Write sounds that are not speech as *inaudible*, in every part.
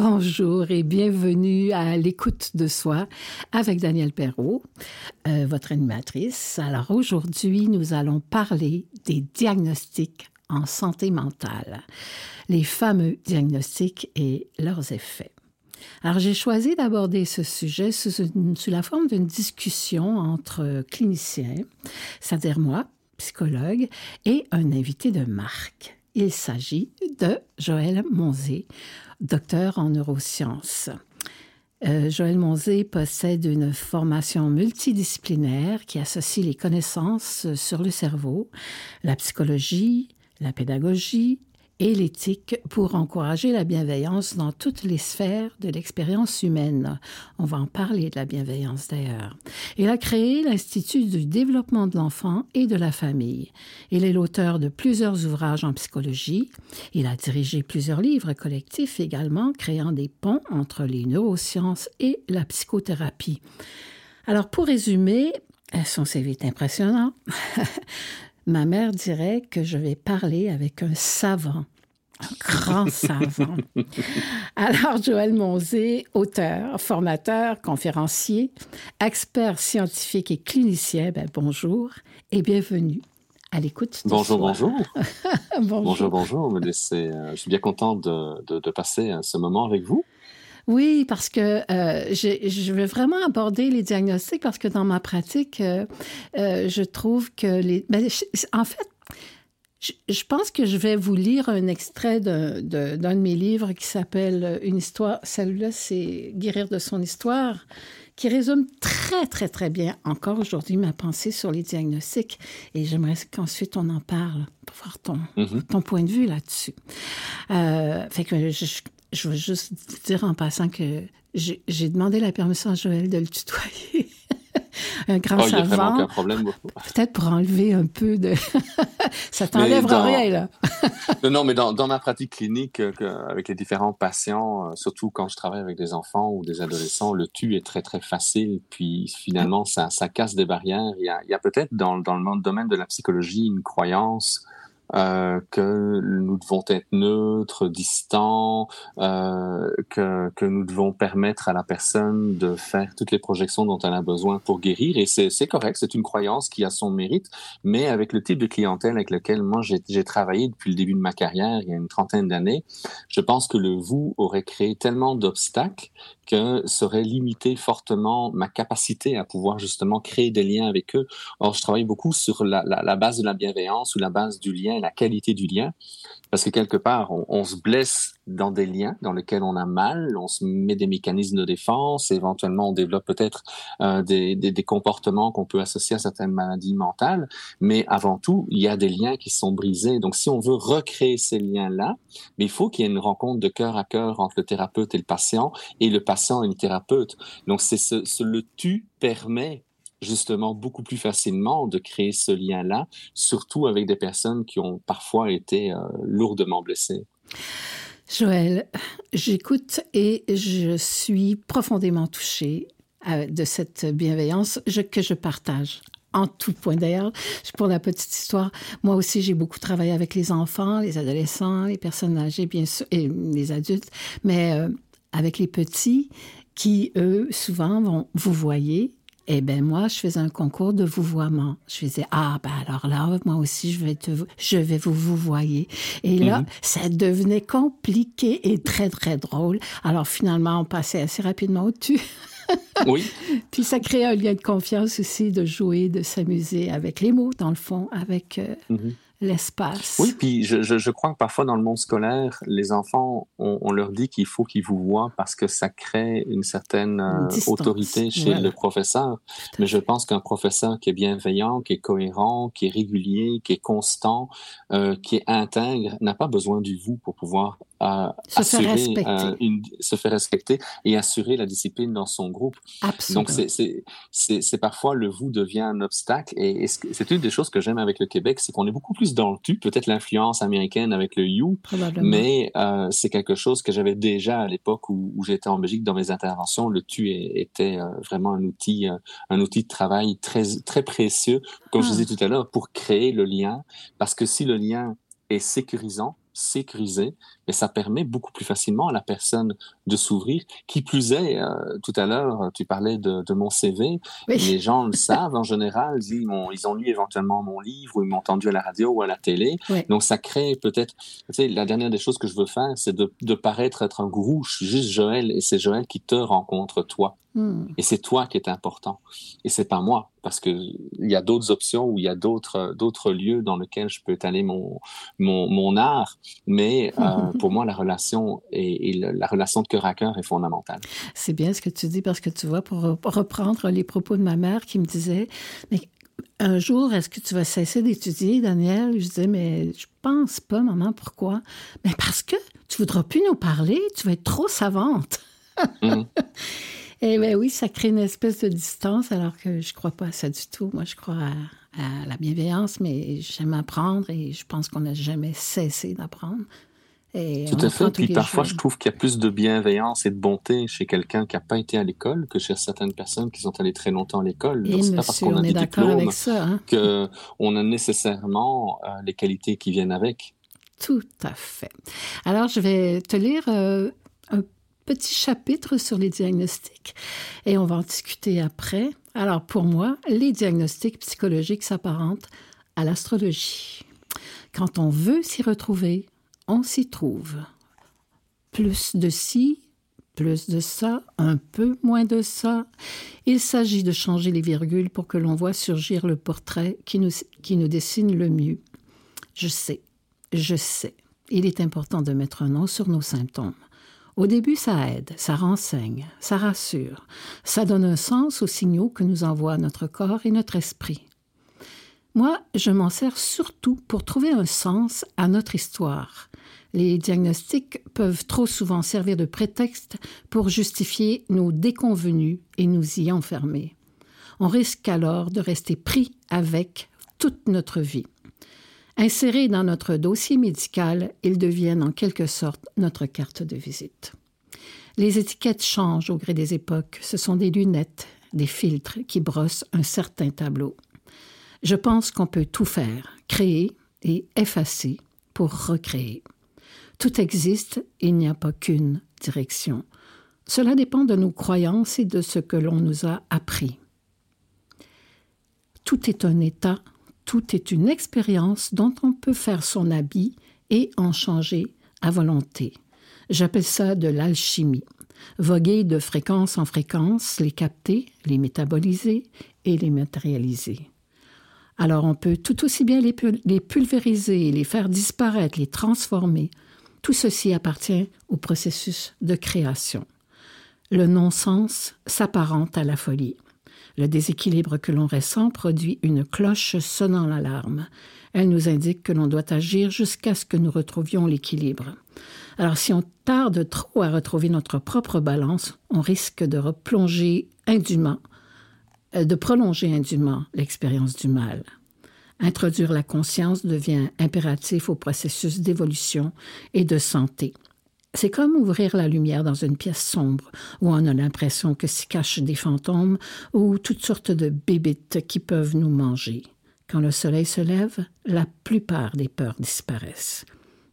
Bonjour et bienvenue à l'écoute de soi avec Danielle Perrault, euh, votre animatrice. Alors aujourd'hui, nous allons parler des diagnostics en santé mentale, les fameux diagnostics et leurs effets. Alors j'ai choisi d'aborder ce sujet sous, sous la forme d'une discussion entre cliniciens, c'est-à-dire moi, psychologue, et un invité de marque. Il s'agit de Joël Monzé, docteur en neurosciences. Euh, Joël Monzé possède une formation multidisciplinaire qui associe les connaissances sur le cerveau, la psychologie, la pédagogie, et l'éthique pour encourager la bienveillance dans toutes les sphères de l'expérience humaine. On va en parler de la bienveillance d'ailleurs. Il a créé l'Institut du développement de l'enfant et de la famille. Il est l'auteur de plusieurs ouvrages en psychologie. Il a dirigé plusieurs livres collectifs également, créant des ponts entre les neurosciences et la psychothérapie. Alors pour résumer, son CV est impressionnant. *laughs* Ma mère dirait que je vais parler avec un savant, un grand *laughs* savant. Alors, Joël Monzé, auteur, formateur, conférencier, expert scientifique et clinicien, ben, bonjour et bienvenue à l'écoute. *laughs* Bonjour, bonjour. bonjour. Bonjour, bonjour. Euh, je suis bien content de, de, de passer ce moment avec vous. Oui, parce que euh, je, veux vraiment aborder les diagnostics parce que dans ma pratique, euh, euh, je trouve que les... Ben, en fait, je, pense que je vais vous lire un extrait d'un de, de, mes livres qui s'appelle Une histoire. Celui-là, c'est Guérir de son histoire, qui résume très, très, très bien encore aujourd'hui ma pensée sur les diagnostics. Et j'aimerais qu'ensuite on en parle pour voir ton, mm-hmm. ton point de vue là-dessus. fait que je, je veux juste dire en passant que j'ai demandé la permission à Joël de le tutoyer. un grand oh, savant. Peut-être pour enlever un peu de. *laughs* ça t'enlèvera rien, là. *laughs* non, mais dans, ma pratique clinique, euh, avec les différents patients, euh, surtout quand je travaille avec des enfants ou des adolescents, le tu est très, très facile. Puis finalement, ça, ça casse des barrières. Il y a, a peut-être dans, dans le domaine de la psychologie une croyance euh, que nous devons être neutres, distants, euh, que, que nous devons permettre à la personne de faire toutes les projections dont elle a besoin pour guérir. Et c'est correct, c'est une croyance qui a son mérite, mais avec le type de clientèle avec lequel moi j'ai travaillé depuis le début de ma carrière, il y a une trentaine d'années, je pense que le vous aurait créé tellement d'obstacles que serait limité fortement ma capacité à pouvoir justement créer des liens avec eux. Or, je travaille beaucoup sur la, la, la base de la bienveillance ou la base du lien, la qualité du lien, parce que quelque part, on, on, se blesse dans des liens dans lesquels on a mal, on se met des mécanismes de défense, éventuellement on développe peut-être euh, des, des, des, comportements qu'on peut associer à certaines maladies mentales, mais avant tout, il y a des liens qui sont brisés. Donc, si on veut recréer ces liens-là, il faut qu'il y ait une rencontre de cœur à cœur entre le thérapeute et le patient, et le patient une thérapeute. Donc, c'est ce, le tu permet justement beaucoup plus facilement de créer ce lien-là, surtout avec des personnes qui ont parfois été euh, lourdement blessées. Joël, j'écoute et je suis profondément touchée euh, de cette bienveillance que je partage en tout point. D'ailleurs, pour la petite histoire, moi aussi, j'ai beaucoup travaillé avec les enfants, les adolescents, les personnes âgées, bien sûr, et les adultes, mais euh, avec les petits qui, eux, souvent vont vous voyez. Eh bien, moi, je faisais un concours de vouvoiement. Je faisais, ah, ben alors là, moi aussi, je vais, te, je vais vous vous voyer. Et là, mhm. ça devenait compliqué et très, très drôle. Alors, finalement, on passait assez rapidement au-dessus. *laughs* oui. Puis ça crée un lien de confiance aussi, de jouer, de s'amuser avec les mots, dans le fond, avec... Euh, mhm l'espace. Oui, puis je, je, je, crois que parfois dans le monde scolaire, les enfants, on, on leur dit qu'il faut qu'ils vous voient parce que ça crée une certaine euh, autorité chez le professeur. Mais je pense qu'un professeur qui est bienveillant, qui est cohérent, qui est régulier, qui est constant, euh, qui est intègre, n'a pas besoin du vous pour pouvoir euh, se, assurer, faire une, se faire respecter et assurer la discipline dans son groupe. Absolument. Donc, c'est parfois le vous devient un obstacle. Et, et c'est une des choses que j'aime avec le Québec, c'est qu'on est beaucoup plus dans le tu, peut-être l'influence américaine avec le you, mais euh, c'est quelque chose que j'avais déjà à l'époque où, j'étais en Belgique dans mes interventions. Le tu était euh, vraiment un outil, euh, un outil de travail très très précieux, comme je ah. disais tout à l'heure, pour créer le lien, parce que si le lien est sécurisant, sécurisé, mais ça permet beaucoup plus facilement à la personne de s'ouvrir. Qui plus est, euh, tout à l'heure, tu parlais de, de mon CV. Les gens le savent en général, ils ont, ils ont lu éventuellement mon livre ou ils m'ont entendu à la radio ou à la télé. Donc ça crée peut-être, tu sais, la dernière des choses que je veux faire, c'est de, de paraître être un gourou. Je suis juste Joël et c'est Joël qui te rencontre toi. Hmm. Et c'est toi qui est important. Et c'est pas moi, parce que il y a d'autres options ou il y a d'autres d'autres lieux dans lesquels je peux étaler mon mon, mon art. Mais euh, *laughs* pour moi, la relation et, la relation de cœur à cœur est fondamentale. C'est bien ce que tu dis parce que tu vois, pour reprendre les propos de ma mère qui me disait, mais un jour, est-ce que tu vas cesser d'étudier, Daniel? Je disais, mais je pense pas, maman, pourquoi? Mais parce que tu voudras plus nous parler, tu vas être trop savante. Et *laughs* eh bien oui, ça crée une espèce de distance, alors que je ne crois pas à ça du tout. Moi, je crois à, la bienveillance, mais j'aime apprendre et je pense qu'on n'a jamais cessé d'apprendre. Tout à fait. Puis parfois, je trouve qu'il y a plus de bienveillance et de bonté chez quelqu'un qui n'a pas été à l'école que chez certaines personnes qui sont allées très longtemps à l'école. C'est pas parce qu'on a des diplômes hein? qu'on a nécessairement euh, les qualités qui viennent avec. Tout à fait. Alors, je vais te lire euh, un petit chapitre sur les diagnostics et on va en discuter après. Alors pour moi, les diagnostics psychologiques s'apparentent à l'astrologie. Quand on veut s'y retrouver, on s'y trouve. Plus de ci, plus de ça, un peu moins de ça. Il s'agit de changer les virgules pour que l'on voit surgir le portrait qui nous, qui nous dessine le mieux. Je sais, je sais. Il est important de mettre un nom sur nos symptômes. Au début, ça aide, ça renseigne, ça rassure, ça donne un sens aux signaux que nous envoient notre corps et notre esprit. Moi, je m'en sers surtout pour trouver un sens à notre histoire. Les diagnostics peuvent trop souvent servir de prétexte pour justifier nos déconvenus et nous y enfermer. On risque alors de rester pris avec toute notre vie. Insérés dans notre dossier médical, ils deviennent en quelque sorte notre carte de visite. Les étiquettes changent au gré des époques. Ce sont des lunettes, des filtres qui brossent un certain tableau. Je pense qu'on peut tout faire, créer et effacer pour recréer. Tout existe, il n'y a pas qu'une direction. Cela dépend de nos croyances et de ce que l'on nous a appris. Tout est un état tout est une expérience dont on peut faire son habit et en changer à volonté. J'appelle ça de l'alchimie. Voguer de fréquence en fréquence, les capter, les métaboliser et les matérialiser. Alors on peut tout aussi bien les, pulvériser, les faire disparaître, les transformer. Tout ceci appartient au processus de création. Le non-sens s'apparente à la folie. Le déséquilibre que l'on ressent produit une cloche sonnant l'alarme. Elle nous indique que l'on doit agir jusqu'à ce que nous retrouvions l'équilibre. Alors si on tarde trop à retrouver notre propre balance, on risque de replonger indûment, de prolonger indûment l'expérience du mal. Introduire la conscience devient impératif au processus d'évolution et de santé. C'est comme ouvrir la lumière dans une pièce sombre où on a l'impression que s'y cachent des fantômes ou toutes sortes de bébites qui peuvent nous manger. Quand le soleil se lève, la plupart des peurs disparaissent.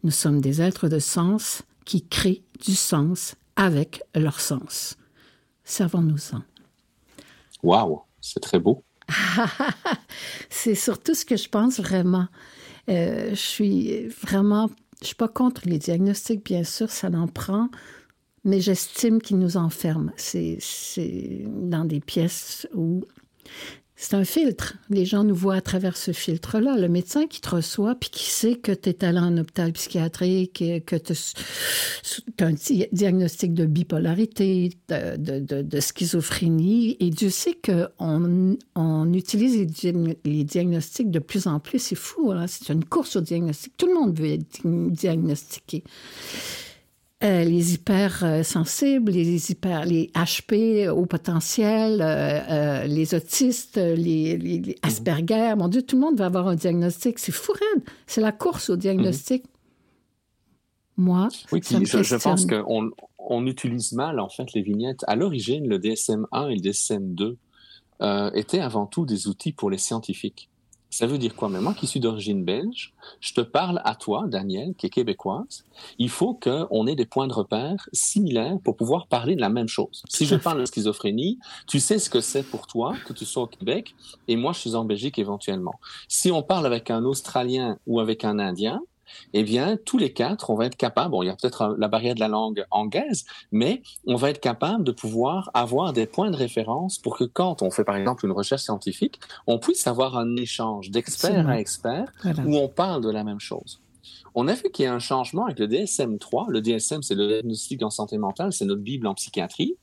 Nous sommes des êtres de sens qui créent du sens avec leur sens. Servons-nous-en. Waouh, c'est très beau. *laughs* c'est surtout ce que je pense vraiment. Euh, je suis vraiment je suis pas contre les diagnostics, bien sûr, ça en prend, mais j'estime qu'ils nous enferment. C'est dans des pièces où c'est un filtre. Les gens nous voient à travers ce filtre-là. Le médecin qui te reçoit, puis qui sait que tu es allé en hôpital psychiatrique, que tu as un diagnostic de bipolarité, de, schizophrénie, et Dieu sait qu'on on utilise les, diagnostics de plus en plus. C'est fou, hein? c'est une course au diagnostic. Tout le monde veut être diagnostiqué. Euh, les hypersensibles, les hyper, les HP au potentiel, euh, euh, les autistes, les, mhm. Asperger. Mon Dieu, tout le monde va avoir un diagnostic. C'est fou, C'est la course au diagnostic. Mhm. Moi, oui, je, pense qu'on on utilise mal en fait les vignettes. À l'origine, le DSM 1 et le DSM 2 étaient avant tout des outils pour les scientifiques Ça veut dire quoi? Mais moi qui suis d'origine belge, je te parle à toi, Daniel, qui est québécoise. Il faut qu'on ait des points de repère similaires pour pouvoir parler de la même chose. Si je parle de schizophrénie, tu sais ce que c'est pour toi, que tu sois au Québec, et moi je suis en Belgique éventuellement. Si on parle avec un Australien ou avec un Indien, eh bien, tous les quatre, on va être capable, bon, il y a peut-être la barrière de la langue anglaise, mais on va être capable de pouvoir avoir des points de référence pour que quand on fait, par exemple, une recherche scientifique, on puisse avoir un échange d'expert à expert où on parle de la même chose. On a vu qu'il y a un changement avec le DSM-3. Le DSM, c'est le diagnostic en santé mentale, c'est notre Bible en psychiatrie.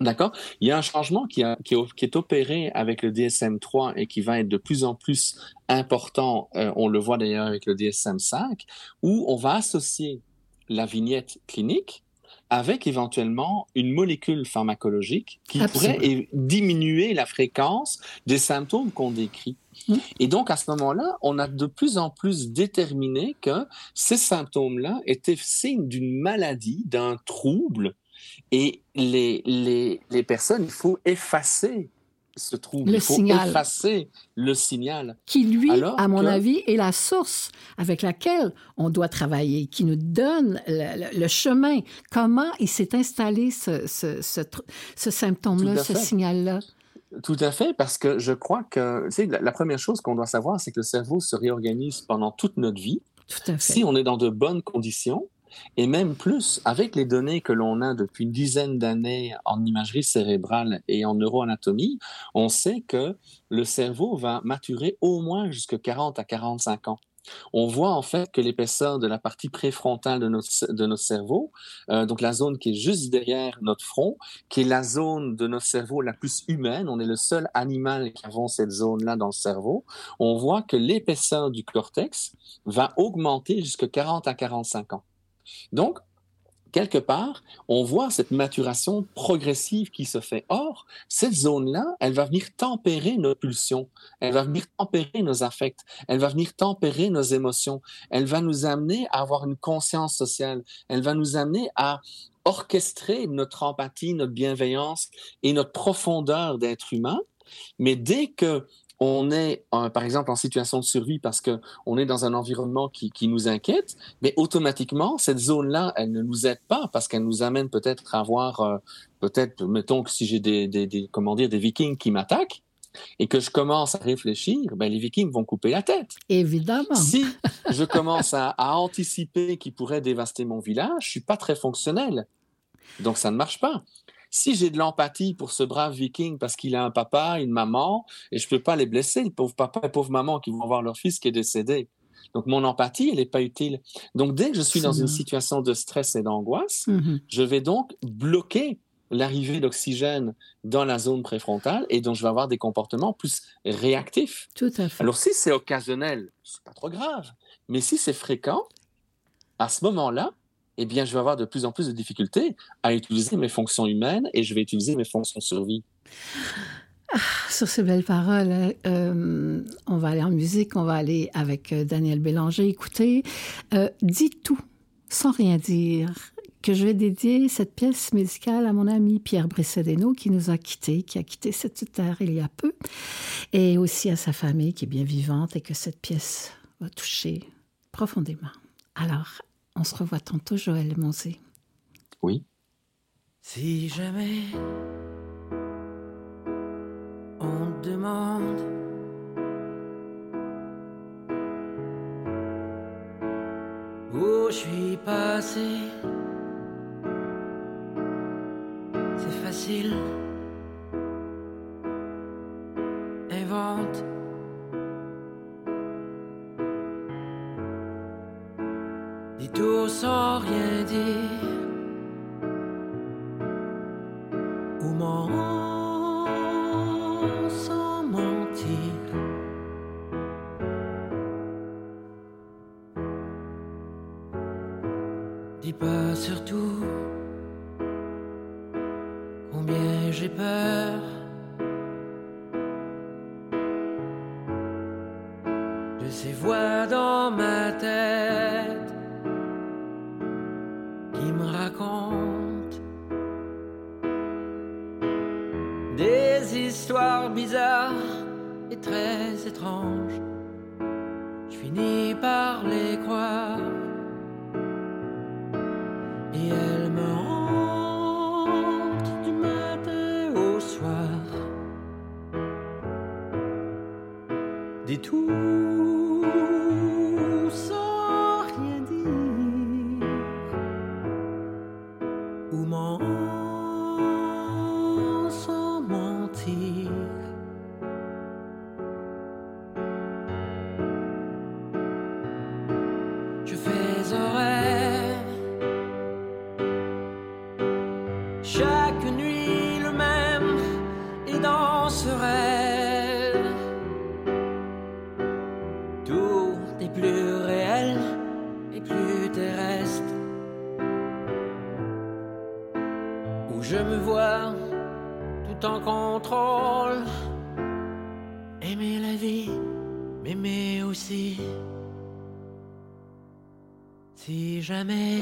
D'accord? Il y a un changement qui, a, qui, est opéré avec le DSM-3 et qui va être de plus en plus important, euh, on le voit d'ailleurs avec le DSM-5, où on va associer la vignette clinique avec éventuellement une molécule pharmacologique qui pourrait diminuer la fréquence des symptômes qu'on décrit. Mmh. Et donc, à ce moment-là, on a de plus en plus déterminé que ces symptômes-là étaient signes d'une maladie, d'un trouble et les, les, les personnes, il faut effacer ce trouble. Le il faut signal. effacer le signal. Qui, lui, à mon avis, est la source avec laquelle on doit travailler, qui nous donne le, chemin. Comment il s'est installé ce, ce, ce, symptôme-là, ce signal-là? Tout à fait, parce que je crois que la, la première chose qu'on doit savoir, c'est que le cerveau se réorganise pendant toute notre vie. Tout à fait. Si on est dans de bonnes conditions, et même plus, avec les données que l'on a depuis une dizaine d'années en imagerie cérébrale et en neuroanatomie, on sait que le cerveau va maturer au moins jusqu'à 40 à 45 ans. On voit en fait que l'épaisseur de la partie préfrontale de notre, de notre cerveau, euh, donc la zone qui est juste derrière notre front, qui est la zone de notre cerveau la plus humaine, on est le seul animal qui avons cette zone-là dans le cerveau, on voit que l'épaisseur du cortex va augmenter jusqu'à 40 à 45 ans. Donc, quelque part, on voit cette maturation progressive qui se fait. Or, cette zone-là, elle va venir tempérer nos pulsions, elle va venir tempérer nos affects, elle va venir tempérer nos émotions, elle va nous amener à avoir une conscience sociale, elle va nous amener à orchestrer notre empathie, notre bienveillance et notre profondeur d'être humain. Mais dès que on est, par exemple, en situation de survie parce qu'on est dans un environnement qui, nous inquiète, mais automatiquement, cette zone-là, elle ne nous aide pas parce qu'elle nous amène peut-être à avoir, euh, peut-être, mettons que si j'ai des, comment dire, des vikings qui m'attaquent, et que je commence à réfléchir, ben les Vikings vont couper la tête. Évidemment. Si je commence à, à anticiper qu'ils pourraient dévaster mon village, je suis pas très fonctionnel. Donc ça ne marche pas. Si j'ai de l'empathie pour ce brave viking parce qu'il a un papa, une maman, et je peux pas les blesser, le pauvre papa et pauvre maman qui vont voir leur fils qui est décédé. Donc, mon empathie, elle n'est pas utile. Donc, dès que je suis dans une situation de stress et d'angoisse, mm-hmm. je vais donc bloquer l'arrivée d'oxygène dans la zone préfrontale et donc je vais avoir des comportements plus réactifs. Tout à fait. Alors, si c'est occasionnel, c'est pas trop grave. Mais si c'est fréquent, à ce moment-là, eh bien, je vais avoir de plus en plus de difficultés à utiliser mes fonctions humaines et je vais utiliser mes fonctions de survie. Ah, sur ces belles paroles, euh, on va aller en musique, on va aller avec euh, Daniel Bélanger écouter. Euh, dis tout, sans rien dire, que je vais dédier cette pièce musicale à mon ami Pierre Bressedeno qui nous a quittés, qui a quitté cette terre il y a peu, et aussi à sa famille qui est bien vivante et que cette pièce va toucher profondément. Alors, on se revoit tantôt, Joël Monzé. Oui. Si jamais on te demande où je suis passé, c'est facile. Tout est plus réel et plus terrestre. Où je me vois tout en contrôle. Aimer la vie m'aimer aussi. Si jamais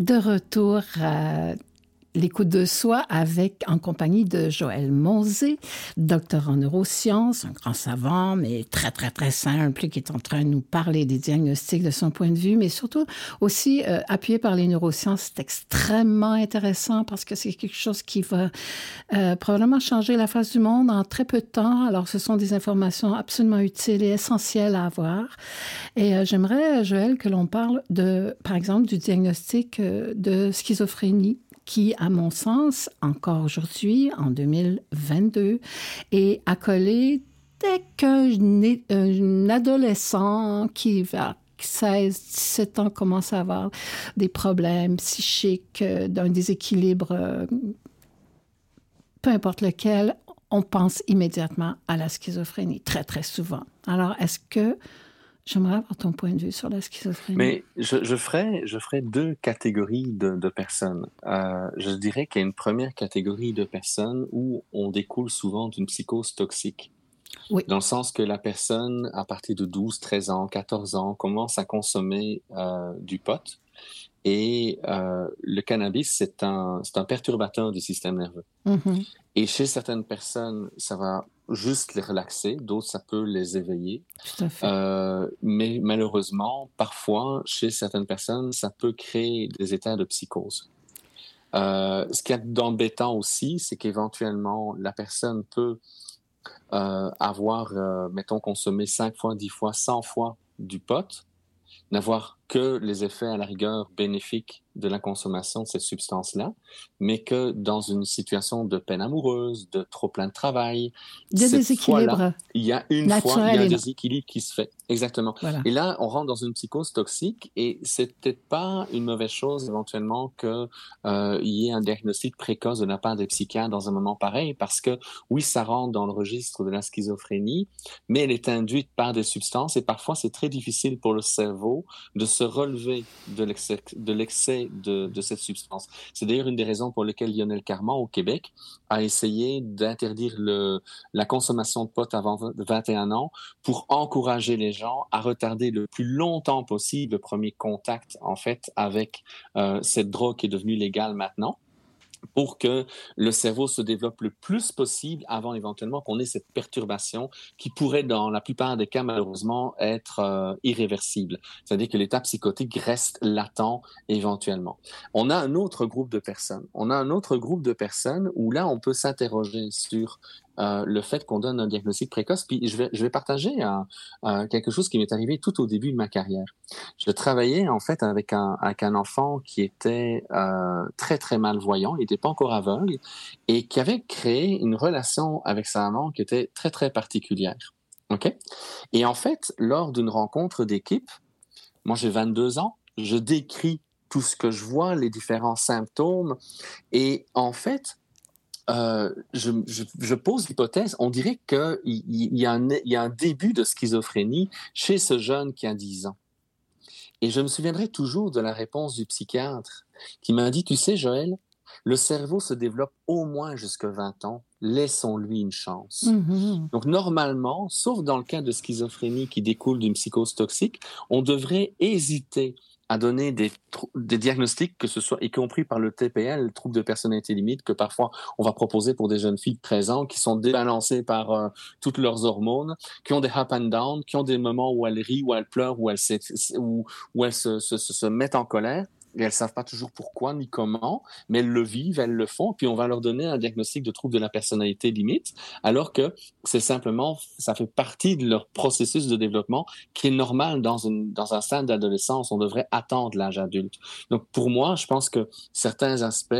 De retour à l'écoute de soi avec, en compagnie de Joël Monzé, docteur en neurosciences, un grand savant, mais très, très, très simple, qui est en train de nous parler des diagnostics de son point de vue, mais surtout aussi euh, appuyé par les neurosciences. C'est extrêmement intéressant parce que c'est quelque chose qui va euh, probablement changer la face du monde en très peu de temps. Alors, ce sont des informations absolument utiles et essentielles à avoir. Et euh, j'aimerais, Joël, que l'on parle de, par exemple, du diagnostic de schizophrénie qui, à mon sens, encore aujourd'hui, en 2022, est accolé dès qu'un adolescent qui va 16, 17 ans commence à avoir des problèmes psychiques, euh, d'un déséquilibre, euh, peu importe lequel, on pense immédiatement à la schizophrénie, très, très souvent. Alors, est-ce que j'aimerais avoir ton point de vue sur la schizophrénie? Mais je, je ferais, je ferais deux catégories de, de personnes. Euh, je dirais qu'il y a une première catégorie de personnes où on découle souvent d'une psychose toxique. Oui. Dans le sens que la personne, à partir de 12, 13 ans, 14 ans, commence à consommer euh, du pot. Et euh, le cannabis, c'est un, c'est un perturbateur du système nerveux. Mhm. Et chez certaines personnes, ça va juste les relaxer, d'autres, ça peut les éveiller. Tout à fait. Euh, mais malheureusement, parfois, chez certaines personnes, ça peut créer des états de psychose. Euh, ce qu'il y a d'embêtant aussi, c'est qu'éventuellement, la personne peut euh, avoir, mettons, consommé 5 fois, 10 fois, 100 fois du pot, n'avoir que les effets à la rigueur bénéfiques de la consommation de cette substance-là, mais que dans une situation de peine amoureuse, de trop plein de travail, De déséquilibre. il y a une fois, il y a un déséquilibre qui se fait. Exactement. Voilà. Et là, on rentre dans une psychose toxique et c'est peut-être pas une mauvaise chose éventuellement que euh, y ait un diagnostic précoce de la part des psychiatres dans un moment pareil parce que oui, ça rentre dans le registre de la schizophrénie, mais elle est induite par des substances et parfois c'est très difficile pour le cerveau de se relever de l'excès de, cette substance. C'est d'ailleurs une des raisons pour lesquelles Lionel Carman au Québec a essayé d'interdire la consommation de pot avant 21 ans pour encourager les gens à retarder le plus longtemps possible le premier contact en fait avec euh, cette drogue qui est devenue légale maintenant pour que le cerveau se développe le plus possible avant éventuellement qu'on ait cette perturbation qui pourrait dans la plupart des cas malheureusement être euh, irréversible. C'est-à-dire que l'état psychotique reste latent éventuellement. On a un autre groupe de personnes. On a un autre groupe de personnes où là on peut s'interroger sur euh, le fait qu'on donne un diagnostic précoce. Puis je vais, je vais partager quelque chose qui m'est arrivé tout au début de ma carrière. Je travaillais en fait avec un, avec un enfant qui était euh, très très malvoyant, il n'était pas encore aveugle, et qui avait créé une relation avec sa maman qui était très très particulière. OK? Et en fait, lors d'une rencontre d'équipe, moi j'ai 22 ans, je décris tout ce que je vois, les différents symptômes. Et en fait, euh, je, je, pose l'hypothèse, on dirait qu'il y, y, a un début de schizophrénie chez ce jeune qui a 10 ans. Et je me souviendrai toujours de la réponse du psychiatre qui m'a dit, tu sais, Joël, le cerveau se développe au moins jusqu'à 20 ans. Laissons-lui une chance. Mm-hmm. Donc, normalement, sauf dans le cas de schizophrénie qui découle d'une psychose toxique, on devrait hésiter à donner des, des, diagnostics, que ce soit y compris par le TPL, le trouble de personnalité limite, que parfois on va proposer pour des jeunes filles de 13 ans qui sont débalancées par euh, toutes leurs hormones, qui ont des up and down, qui ont des moments où elles rient, où elles pleurent, où elles, où, elles se, se, se mettent en colère et elles savent pas toujours pourquoi ni comment, mais elles le vivent, elles le font, puis on va leur donner un diagnostic de trouble de la personnalité limite, alors que c'est simplement, ça fait partie de leur processus de développement qui est normal dans, une, dans un stade d'adolescence. On devrait attendre l'âge adulte. Donc pour moi, je pense que certains aspects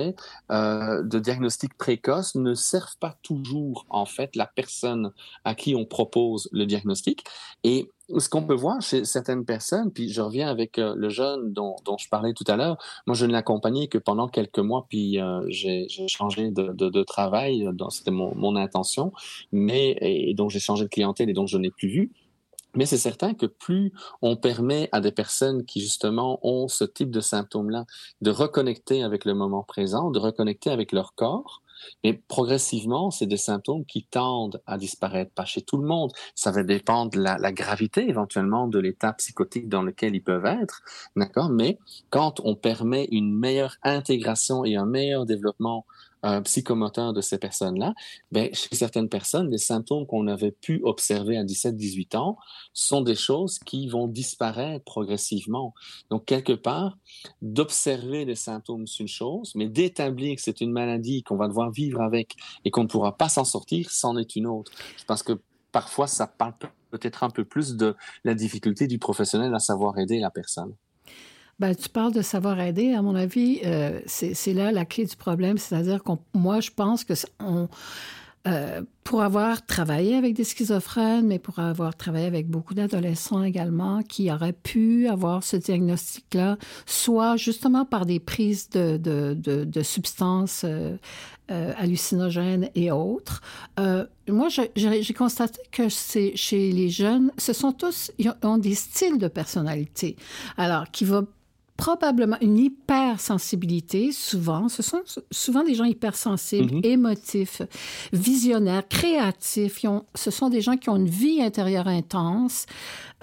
euh, de diagnostic précoce ne servent pas toujours en fait la personne à qui on propose le diagnostic et ce qu'on peut voir chez certaines personnes, puis je reviens avec euh, le jeune dont, dont, je parlais tout à l'heure, moi je ne l'accompagnais que pendant quelques mois, puis euh, j'ai changé de, de, de travail, c'était mon, mon, intention, mais et donc j'ai changé de clientèle et donc je n'ai plus vu. Mais c'est certain que plus on permet à des personnes qui justement ont ce type de symptômes-là de reconnecter avec le moment présent, de reconnecter avec leur corps, mais progressivement, c'est des symptômes qui tendent à disparaître, pas chez tout le monde. Ça va dépendre de la, la gravité éventuellement de l'état psychotique dans lequel ils peuvent être, d'accord? Mais quand on permet une meilleure intégration et un meilleur développement euh, psychomoteur de ces personnes-là, ben, chez certaines personnes, les symptômes qu'on avait pu observer à 17-18 ans sont des choses qui vont disparaître progressivement. Donc, quelque part, d'observer les symptômes, c'est une chose, mais d'établir que c'est une maladie qu'on va devoir vivre avec et qu'on ne pourra pas s'en sortir, c'en est une autre. Je pense que parfois, ça parle peut-être un peu plus de la difficulté du professionnel à savoir aider la personne. Ben, tu parles de savoir aider. À mon avis, euh, c'est là la clé du problème. C'est-à-dire que moi, je pense que on, euh, pour avoir travaillé avec des schizophrènes, mais pour avoir travaillé avec beaucoup d'adolescents également qui auraient pu avoir ce diagnostic-là, soit justement par des prises de, de, de, substances euh, hallucinogènes et autres. Moi, j'ai constaté que chez les jeunes, ce sont tous, ils ont des styles de personnalité. Alors, qui va probablement une hypersensibilité, souvent. Ce sont souvent des gens hypersensibles, mm émotifs, visionnaires, créatifs. ont, ce sont des gens qui ont une vie intérieure intense.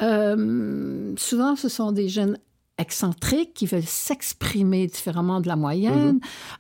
Euh, souvent, ce sont des jeunes excentriques qui veulent s'exprimer différemment de la moyenne. Mm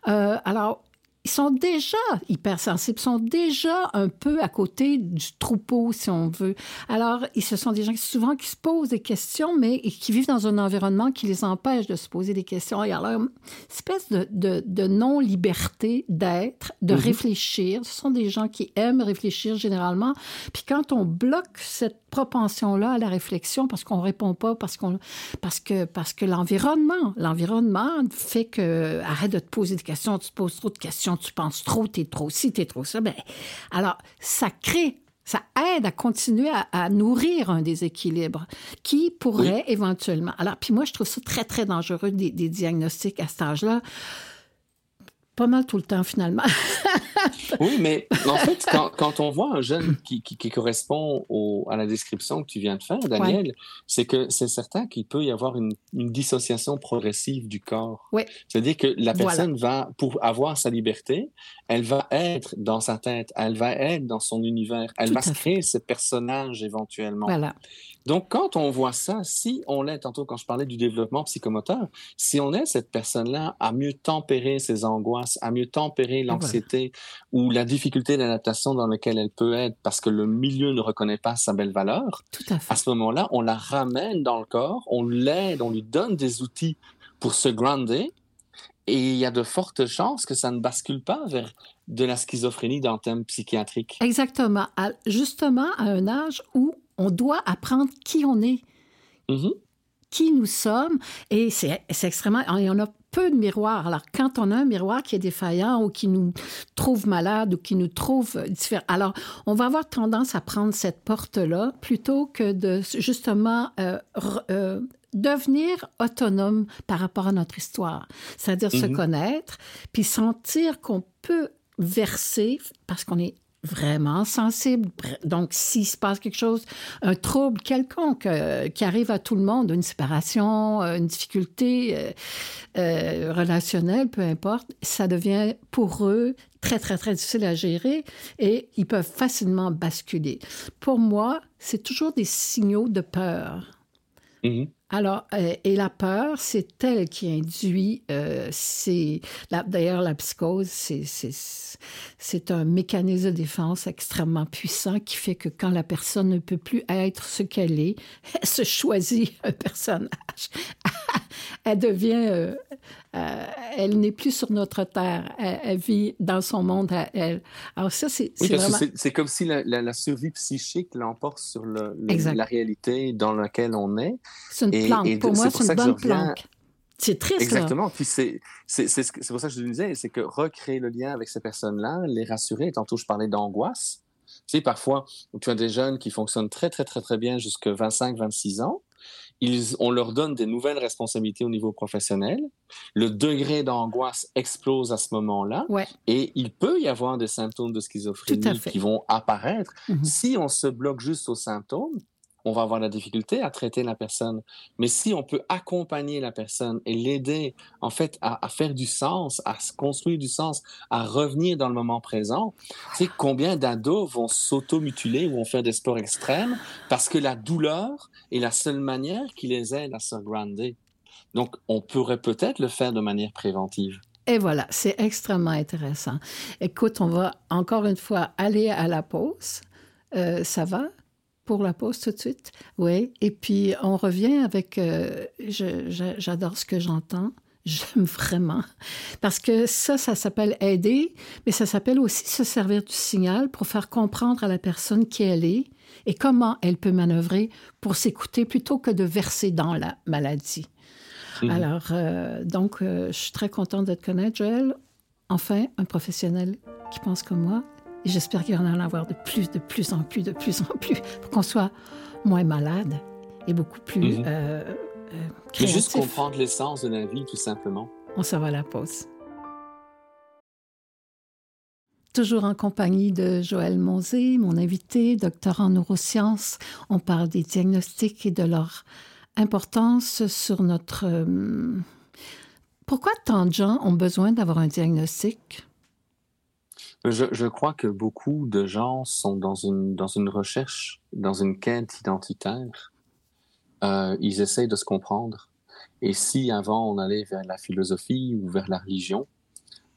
euh, alors, ils sont déjà hypersensibles, sont déjà un peu à côté du troupeau, si on veut. Alors, ils, ce sont des gens qui souvent qui se posent des questions, mais qui vivent dans un environnement qui les empêche de se poser des questions. Et alors, une espèce de, de, de non-liberté d'être, de mm-hmm. réfléchir. Ce sont des gens qui aiment réfléchir généralement. Puis quand on bloque cette propension-là à la réflexion parce qu'on répond pas, parce qu'on, parce que, parce que l'environnement, l'environnement fait que arrête de te poser des questions, tu te poses trop de questions, tu penses trop, t'es trop ci, t'es trop ça. Ben, alors, ça crée ça aide à continuer à, nourrir un déséquilibre qui pourrait éventuellement. Alors, puis moi, je trouve ça très, très dangereux, des, des diagnostics à cet âge-là pas mal tout le temps finalement. *laughs* oui, mais en fait, quand, quand, on voit un jeune qui, qui, qui correspond au, à la description que tu viens de faire, Daniel, c'est que c'est certain qu'il peut y avoir une, une, dissociation progressive du corps. Oui. C'est-à-dire que la personne va, pour avoir sa liberté, elle va être dans sa tête, elle va être dans son univers, elle va se créer ce personnage éventuellement. Voilà. Donc, quand on voit ça, si on est, tantôt quand je parlais du développement psychomoteur, si on est cette personne-là à mieux tempérer ses angoisses, à mieux tempérer l'anxiété ou la difficulté d'adaptation dans laquelle elle peut être parce que le milieu ne reconnaît pas sa belle valeur, à, à ce moment-là, on la ramène dans le corps, on l'aide, on lui donne des outils pour se grounder et il y a de fortes chances que ça ne bascule pas vers de la schizophrénie dans le thème psychiatrique. Exactement. justement, à un âge où on doit apprendre qui on est, mm-hmm. qui nous sommes. Et c'est extrêmement... Il y en a peu de miroirs. Alors, quand on a un miroir qui est défaillant ou qui nous trouve malade ou qui nous trouve différent, alors on va avoir tendance à prendre cette porte-là plutôt que de justement euh, euh, devenir autonome par rapport à notre histoire. C'est-à-dire se Mhm. connaître, puis sentir qu'on peut verser, parce qu'on est vraiment sensible. Donc, s'il se passe quelque chose, un trouble quelconque euh, qui arrive à tout le monde, une séparation, euh, une difficulté euh, euh, relationnelle, peu importe, ça devient pour eux très, très, très difficile à gérer et ils peuvent facilement basculer. Pour moi, c'est toujours des signaux de peur. Mhm. Alors, euh, et la peur, c'est elle qui induit, euh, d'ailleurs, la psychose, c'est, un mécanisme de défense extrêmement puissant qui fait que quand la personne ne peut plus être ce qu'elle est, *laughs* elle se choisit un personnage. *laughs* elle devient, euh, euh, elle n'est plus sur notre terre, elle, elle vit dans son monde à elle. Alors ça, c'est, Oui, c'est vraiment... comme si la, la- la survie psychique l'emporte sur le- le- Exact. la réalité dans laquelle on est. C'est une Et- planque. et Pour c'est moi, c'est une bonne planque. C'est triste. Exactement. Puis c'est pour ça que je disais, c'est que recréer le lien avec ces personnes-là, les rassurer. Tantôt, je parlais d'angoisse. Tu sais, parfois, tu as des jeunes qui fonctionnent très, très, très, très bien jusqu'à 25, 26 ans. Ils, on leur donne des nouvelles responsabilités au niveau professionnel. Le degré d'angoisse explose à ce moment-là. Ouais. Et il peut y avoir des symptômes de schizophrénie qui vont apparaître. Mhm. Si on se bloque juste aux symptômes, on va avoir la difficulté à traiter la personne. Mais si on peut accompagner la personne et l'aider, en fait, à, faire du sens, à se construire du sens, à revenir dans le moment présent, sais, combien d'ados vont s'auto-mutiler ou vont faire des sports extrêmes parce que la douleur est la seule manière qui les aide à se grounder. Donc, on pourrait peut-être le faire de manière préventive. Et voilà, c'est extrêmement intéressant. Écoute, on va encore une fois aller à la pause. Euh, ça va? Pour la pause tout de suite? Oui. Et puis, on revient avec... euh, J'adore ce que j'entends. *laughs* J'aime vraiment. Parce que ça, ça s'appelle aider, mais ça s'appelle aussi se servir du signal pour faire comprendre à la personne qui elle est et comment elle peut manœuvrer pour s'écouter plutôt que de verser dans la maladie. Mhm. Alors, euh, donc, euh, je suis très contente de te connaître, Joël. Enfin, un professionnel qui pense comme moi. Et j'espère qu'il va en avoir de plus, de plus en plus, de plus en plus, pour qu'on soit moins malade et beaucoup plus Mhm. euh, euh, Mais juste comprendre l'essence de la vie, tout simplement. On s'en va à la pause. Toujours en compagnie de Joël Monzé, mon invité, docteur en neurosciences. On parle des diagnostics et de leur importance sur notre... euh, Pourquoi tant de gens ont besoin d'avoir un diagnostic? Je, je crois que beaucoup de gens sont dans une, dans une recherche, dans une quête identitaire. Euh, ils essayent de se comprendre. Et si avant on allait vers la philosophie ou vers la religion,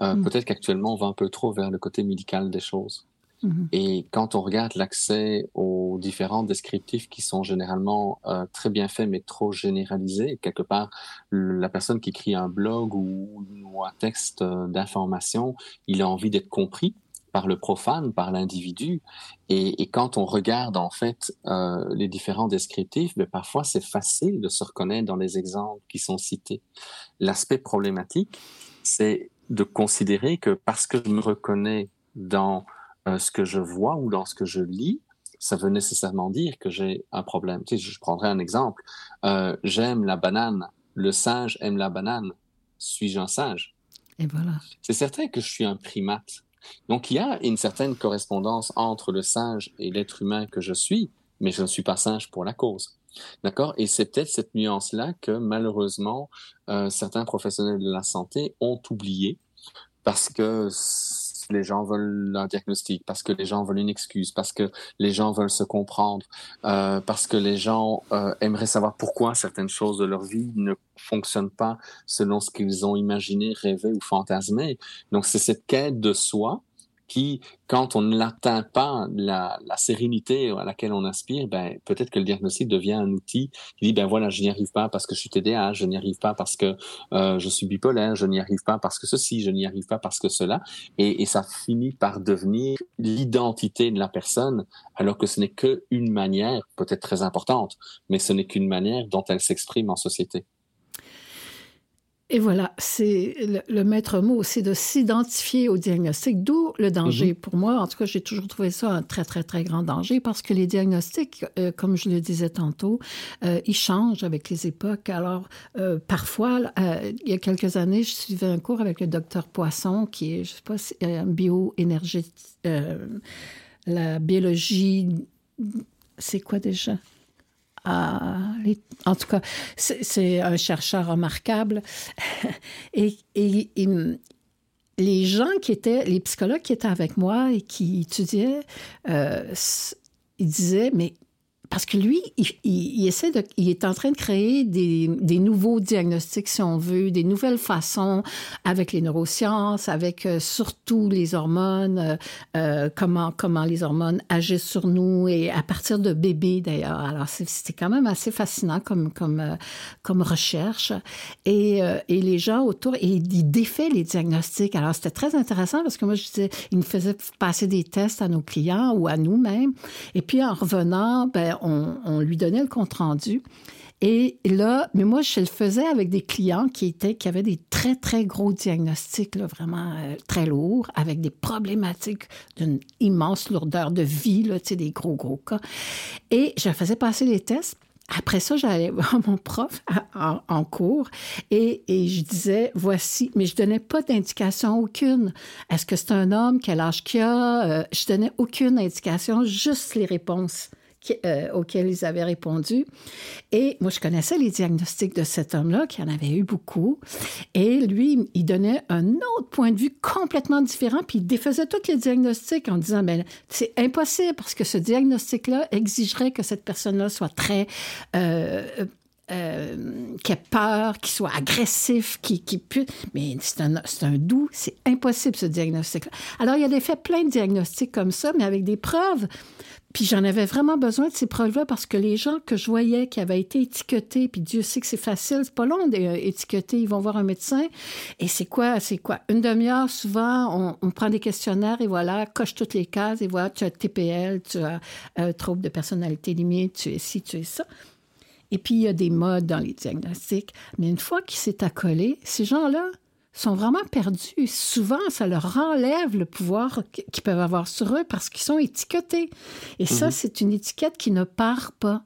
euh, Mm. peut-être qu'actuellement on va un peu trop vers le côté médical des choses. Mhm. Et quand on regarde l'accès aux différents descriptifs qui sont généralement euh, très bien faits mais trop généralisés, quelque part, la personne qui écrit un blog ou, un texte euh, d'information, il a envie d'être compris par le profane, par l'individu. Et, quand on regarde en fait euh, les différents descriptifs, ben, parfois c'est facile de se reconnaître dans les exemples qui sont cités. L'aspect problématique, c'est de considérer que parce que je me reconnais dans euh, ce que je vois ou dans ce que je lis, ça veut nécessairement dire que j'ai un problème. Tu sais, je prendrai un exemple. Euh, J'aime la banane. Le singe aime la banane. Suis-je un singe? Et voilà. C'est certain que je suis un primate. Donc, il y a une certaine correspondance entre le singe et l'être humain que je suis, mais je ne suis pas singe pour la cause. D'accord? Et c'est peut-être cette nuance-là que, malheureusement, euh, certains professionnels de la santé ont oublié parce que les gens veulent un diagnostic, parce que les gens veulent une excuse, parce que les gens veulent se comprendre, euh, parce que les gens euh, aimeraient savoir pourquoi certaines choses de leur vie ne fonctionnent pas selon ce qu'ils ont imaginé, rêvé ou fantasmé. Donc c'est cette quête de soi qui, quand on n'atteint pas la, sérénité à laquelle on aspire, ben, peut-être que le diagnostic devient un outil qui dit, ben voilà, je n'y arrive pas parce que je suis TDAH, je n'y arrive pas parce que euh, je suis bipolaire, je n'y arrive pas parce que ceci, je n'y arrive pas parce que cela. Et, et ça finit par devenir l'identité de la personne, alors que ce n'est qu'une manière, peut-être très importante, mais ce n'est qu'une manière dont elle s'exprime en société. Et voilà, c'est le, maître mot, c'est de s'identifier au diagnostic, d'où le danger. Mhm. Pour moi, en tout cas, j'ai toujours trouvé ça un très, très, très grand danger parce que les diagnostics, euh, comme je le disais tantôt, euh, ils changent avec les époques. Alors, euh, parfois, il y a quelques années, je suivais un cours avec le docteur Poisson, qui est, je sais pas, un bioénergie, la biologie, c'est quoi déjà? En tout cas, c'est un chercheur remarquable. *laughs* et, les gens qui étaient, les psychologues qui étaient avec moi et qui étudiaient, euh, ils disaient, mais parce que lui, il, essaie de, il est en train de créer des, des, nouveaux diagnostics, si on veut, des nouvelles façons avec les neurosciences, avec euh, surtout les hormones, euh, euh, comment, comment les hormones agissent sur nous et à partir de bébés d'ailleurs. Alors, c'était quand même assez fascinant comme, comme, comme recherche. Et, et les gens autour, et il défait les diagnostics. Alors, c'était très intéressant parce que moi, je disais, il nous faisait passer des tests à nos clients ou à nous-mêmes. Et puis, en revenant, ben, on, lui donnait le compte-rendu. Et là, mais moi, je le faisais avec des clients qui, étaient, qui avaient des très, très gros diagnostics, vraiment euh, très lourds, avec des problématiques d'une immense lourdeur de vie, là, des gros, gros cas. Et je faisais passer les tests. Après ça, j'allais *laughs* voir mon prof en, cours et, je disais, voici, mais je donnais pas d'indication aucune. Est-ce que c'est un homme? Quel âge qu'il a? Euh, je donnais aucune indication, juste les réponses euh, auxquels ils avaient répondu. Et moi, je connaissais les diagnostics de cet homme-là, qui en avait eu beaucoup. Et lui, il donnait un autre point de vue complètement différent, puis il défaisait tous les diagnostics en disant, ben, c'est impossible parce que ce diagnostic-là exigerait que cette personne-là soit très... Euh, euh, qui a peur, qui soit agressif, qui, qui Mais c'est un, un, doux, c'est impossible ce diagnostic-là. Alors, il y a des faits plein de diagnostics comme ça, mais avec des preuves puis j'en avais vraiment besoin de ces preuves-là parce que les gens que je voyais qui avaient été étiquetés, puis Dieu sait que c'est facile, c'est pas long d'étiqueter, ils vont voir un médecin. Et c'est quoi, c'est quoi? Une demi-heure, souvent, on, prend des questionnaires et voilà, coche toutes les cases et voilà, tu as TPL, tu as un trouble de personnalité limite, tu es ci, tu es ça. Et puis, il y a des modes dans les diagnostics. Mais une fois qu'il s'est accolé, ces gens-là, sont vraiment perdus. Souvent, ça leur enlève le pouvoir qu'ils peuvent avoir sur eux parce qu'ils sont étiquetés. Et ça, mhm. c'est une étiquette qui ne part pas.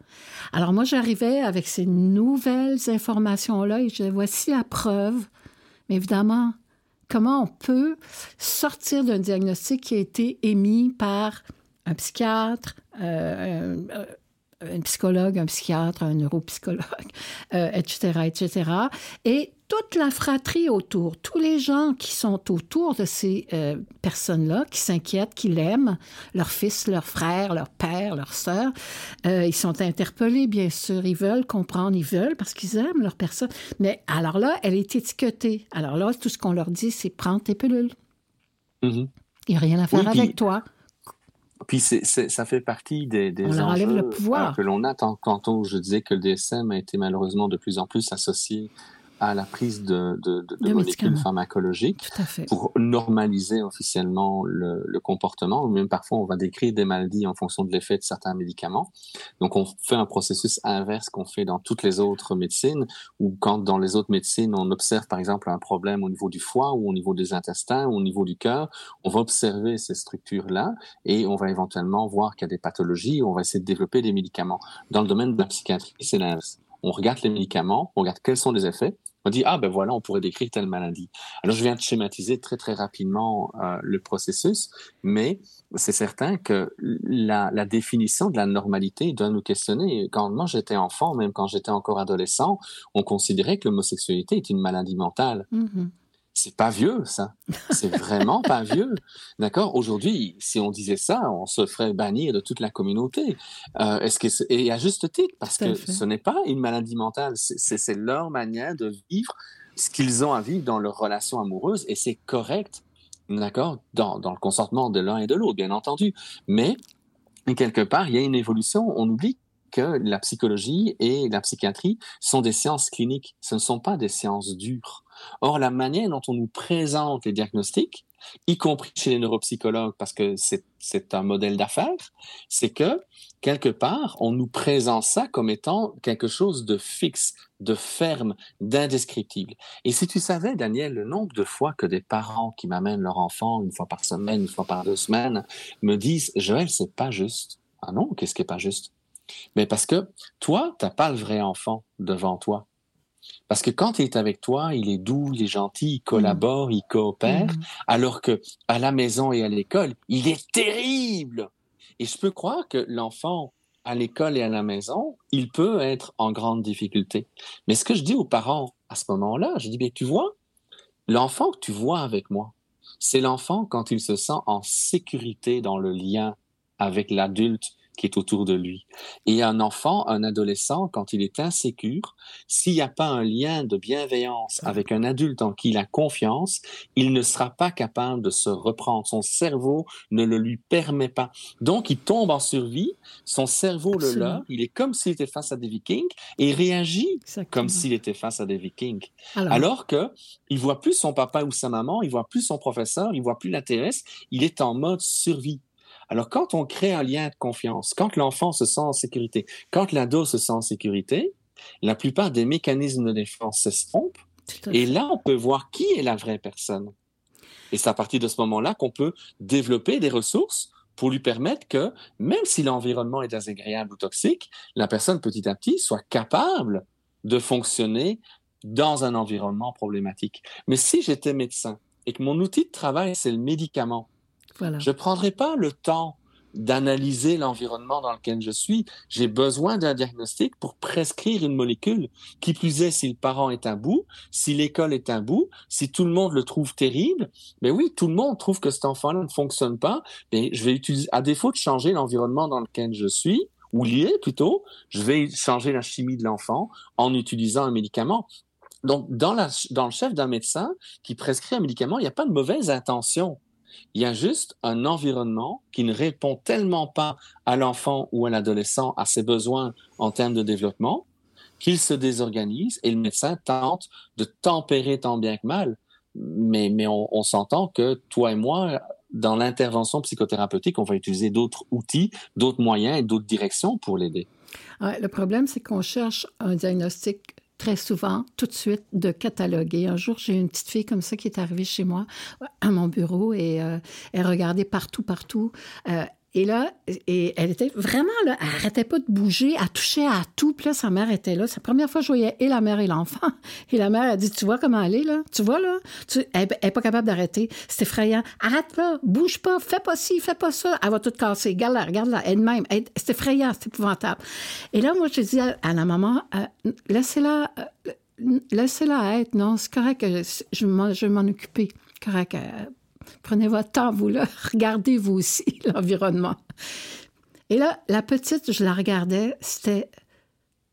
Alors moi, j'arrivais avec ces nouvelles informations-là et je disais, voici la preuve. Mais évidemment, comment on peut sortir d'un diagnostic qui a été émis par un psychiatre, euh, euh, un psychologue, un psychiatre, un neuropsychologue, etc., *laughs* euh, etc. Et toute la fratrie autour, tous les gens qui sont autour de ces euh, personnes-là, qui s'inquiètent, qui l'aiment, leur fils, leur frère, leur père, leur sœur, euh, ils sont interpellés, bien sûr, ils veulent comprendre, ils veulent parce qu'ils aiment leur personne. Mais alors là, elle est étiquetée. Alors là, tout ce qu'on leur dit, c'est prends tes pilules. Mm-hmm. Il n'y a rien à faire avec toi. Puis ça fait partie des, des enjeux le pouvoir. Euh, que l'on a. Tantôt, je disais que le DSM a été malheureusement de plus en plus associé à la prise de, de, de, molécules pharmacologiques pour normaliser officiellement le, le, comportement. Même parfois, on va décrire des maladies en fonction de l'effet de certains médicaments. Donc, on fait un processus inverse qu'on fait dans toutes les autres médecines, ou quand dans les autres médecines, on observe par exemple un problème au niveau du foie ou au niveau des intestins ou au niveau du cœur, on va observer ces structures-là et on va éventuellement voir qu'il y a des pathologies, on va essayer de développer des médicaments. Dans le domaine de la psychiatrie, c'est l'inverse on regarde les médicaments, on regarde quels sont les effets, on dit ah ben voilà, on pourrait décrire telle maladie. Alors je viens de schématiser très très rapidement euh, le processus, mais c'est certain que la, définition de la normalité doit nous questionner. Quand moi j'étais enfant, même quand j'étais encore adolescent, on considérait que l'homosexualité est une maladie mentale. Mm-hmm c'est pas vieux, ça. C'est vraiment pas vieux. D'accord? Aujourd'hui, si on disait ça, on se ferait bannir de toute la communauté. Euh, est-ce que et à juste titre, parce que ce n'est pas une maladie mentale, c'est leur manière de vivre ce qu'ils ont à vivre dans leur relation amoureuse, et c'est correct, d'accord, dans, dans le consentement de l'un et de l'autre, bien entendu. Mais quelque part, il y a une évolution. On oublie que la psychologie et la psychiatrie sont des sciences cliniques. Ce ne sont pas des sciences dures. Or, la manière dont on nous présente les diagnostics, y compris chez les neuropsychologues, parce que c'est un modèle d'affaires, c'est que quelque part, on nous présente ça comme étant quelque chose de fixe, de ferme, d'indescriptible. Et si tu savais, Daniel, le nombre de fois que des parents qui m'amènent leur enfant une fois par semaine, une fois par deux semaines, me disent, Joël, c'est pas juste. Ah non, qu'est-ce qui est pas juste? Mais parce que toi, t'as pas le vrai enfant devant toi. Parce que quand il est avec toi, il est doux, il est gentil, il collabore, il coopère, Mhm. alors que à la maison et à l'école, il est terrible. Et je peux croire que l'enfant à l'école et à la maison, il peut être en grande difficulté. Mais ce que je dis aux parents à ce moment-là, je dis, bien, tu vois, l'enfant que tu vois avec moi, c'est l'enfant quand il se sent en sécurité dans le lien avec l'adulte qui est autour de lui. Et un enfant, un adolescent, quand il est insécure, s'il n'y a pas un lien de bienveillance avec un adulte en qui il a confiance, il ne sera pas capable de se reprendre. Son cerveau ne le lui permet pas. Donc, il tombe en survie, son cerveau le leurre, il est comme s'il était face à des vikings et il réagit Exactement. comme s'il était face à des vikings. Alors, Alors que il voit plus son papa ou sa maman, il voit plus son professeur, il voit plus l'intérêt, il est en mode survie. Alors quand on crée un lien de confiance, quand l'enfant se sent en sécurité, quand l'ado se sent en sécurité, la plupart des mécanismes de défense s'estompent et là on peut voir qui est la vraie personne. Et c'est à partir de ce moment-là qu'on peut développer des ressources pour lui permettre que, même si l'environnement est désagréable ou toxique, la personne petit à petit soit capable de fonctionner dans un environnement problématique. Mais si j'étais médecin et que mon outil de travail, c'est le médicament, Je ne prendrai pas le temps d'analyser l'environnement dans lequel je suis. J'ai besoin d'un diagnostic pour prescrire une molécule. Qui plus est, si le parent est un bout, si l'école est un bout, si tout le monde le trouve terrible, mais oui, tout le monde trouve que cet enfant-là ne fonctionne pas, mais je vais utiliser, à défaut de changer l'environnement dans lequel je suis, ou lié plutôt, je vais changer la chimie de l'enfant en utilisant un médicament. Donc, dans, dans le chef d'un médecin qui prescrit un médicament, il n'y a pas de mauvaise intention. Il y a juste un environnement qui ne répond tellement pas à l'enfant ou à l'adolescent, à ses besoins en termes de développement, qu'il se désorganise et le médecin tente de tempérer tant bien que mal. Mais, mais on, s'entend que toi et moi, dans l'intervention psychothérapeutique, on va utiliser d'autres outils, d'autres moyens et d'autres directions pour l'aider. Le problème, c'est qu'on cherche un diagnostic très souvent, tout de suite, de cataloguer. Un jour, j'ai une petite fille comme ça qui est arrivée chez moi, à mon bureau, et euh, elle regardait partout, partout. Euh, et là, et elle était vraiment là, elle arrêtait pas de bouger, elle touchait à tout. Puis là, sa mère était là. C'est la première fois que je voyais et la mère et l'enfant. *laughs* Et la mère a dit, tu vois comment elle est, là? Tu vois, là? Elle n'est pas capable d'arrêter. C'est effrayant. Arrête là, bouge pas, fais pas ci, fais pas ça. Elle va tout casser. Regarde-la, regarde-la, elle-même. Elle- C'est effrayant, c'est épouvantable. Et là, moi, je dis à, la maman, euh, laissez-la... euh, Laissez-la être, non, c'est correct, je, je m'en occuper. Correct. euh, Prenez votre temps, vous, là. *laughs* Regardez, vous aussi, *laughs* l'environnement. Et là, la petite, je la regardais, c'était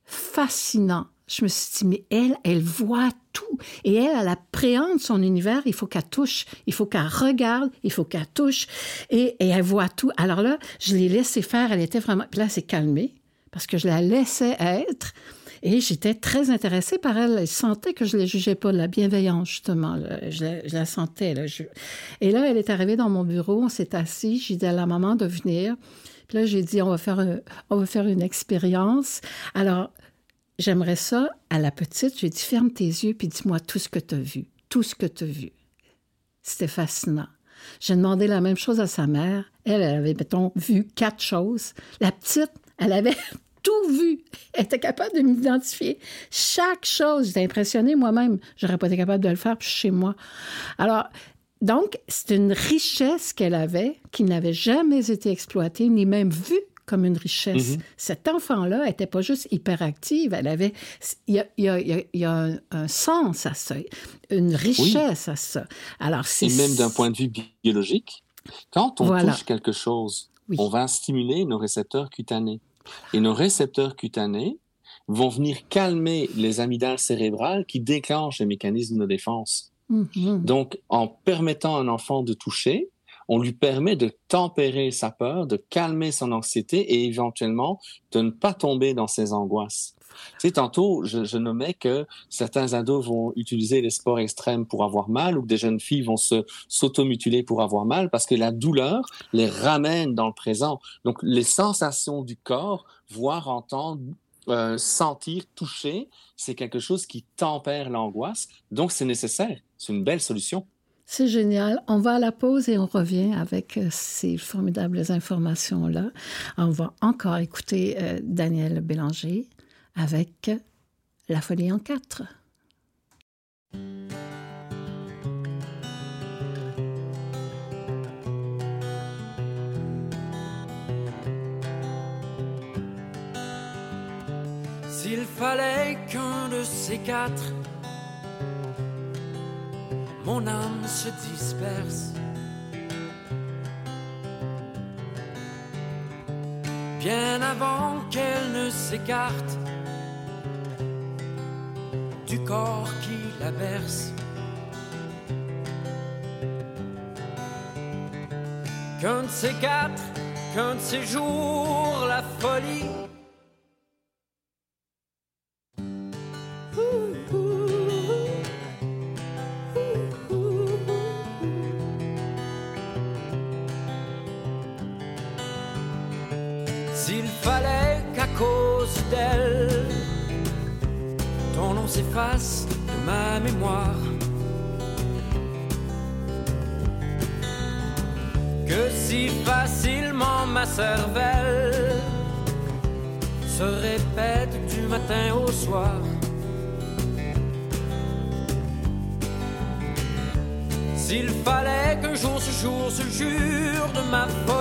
fascinant. Je me suis dit, mais elle, elle voit tout. Et elle, elle appréhende son univers. Il faut qu'elle touche, il faut qu'elle regarde, il faut qu'elle touche. Et, elle voit tout. Alors là, je l'ai laissé faire. Elle était vraiment... Puis là, elle s'est calmée parce que je la laissais être. Et j'étais très intéressée par elle. Elle sentait que je ne la jugeais pas, la bienveillance, justement. là. Je, la, je sentais. Je- Et là, elle est arrivée dans mon bureau, on s'est assis. J'ai dit à la maman de venir. Puis là, j'ai dit, on va faire, un- on va faire une expérience. Alors, j'aimerais ça à la petite. J'ai dit, ferme tes yeux puis dis-moi tout ce que tu as vu. Tout ce que tu as vu. C'était fascinant. J'ai demandé la même chose à sa mère. Elle, elle avait, mettons, vu quatre choses. La petite, elle avait tout vu. Elle était capable de m'identifier. Chaque chose. J'étais impressionnée moi-même. J'aurais pas été capable de le faire puis je suis chez moi. Alors, donc, c'est une richesse qu'elle avait qui n'avait jamais été exploitée ni même vue comme une richesse. Cet enfant-là n'était pas juste hyperactive, elle avait... Il y a, il y a- il y a- il y a un, un sens à ça, une richesse à ça. Alors. Et même d'un point de vue bi- biologique, quand on Voilà. touche quelque chose, Oui. on va stimuler nos récepteurs cutanés. Et nos récepteurs cutanés vont venir calmer les amygdales cérébrales qui déclenchent les mécanismes de défense. Mhm. Donc, en permettant à un enfant de toucher, on lui permet de tempérer sa peur, de calmer son anxiété et éventuellement de ne pas tomber dans ses angoisses. Tu tantôt, je, je, nommais que certains ados vont utiliser les sports extrêmes pour avoir mal ou que des jeunes filles vont se s'automutiler pour avoir mal parce que la douleur les ramène dans le présent. Donc, les sensations du corps, voir, entendre, euh, sentir, toucher, c'est quelque chose qui tempère l'angoisse. Donc, c'est nécessaire. C'est une belle solution. C'est génial. On va à la pause et on revient avec euh, ces formidables informations-là. On va encore écouter euh, Daniel Bélanger avec La folie en quatre. S'il fallait qu'un de ces quatre mon âme se disperse. Bien avant qu'elle ne s'écarte du corps qui la berce. Qu'un de ces quatre, qu'un de ces jours, la folie jour se jure de ma faute.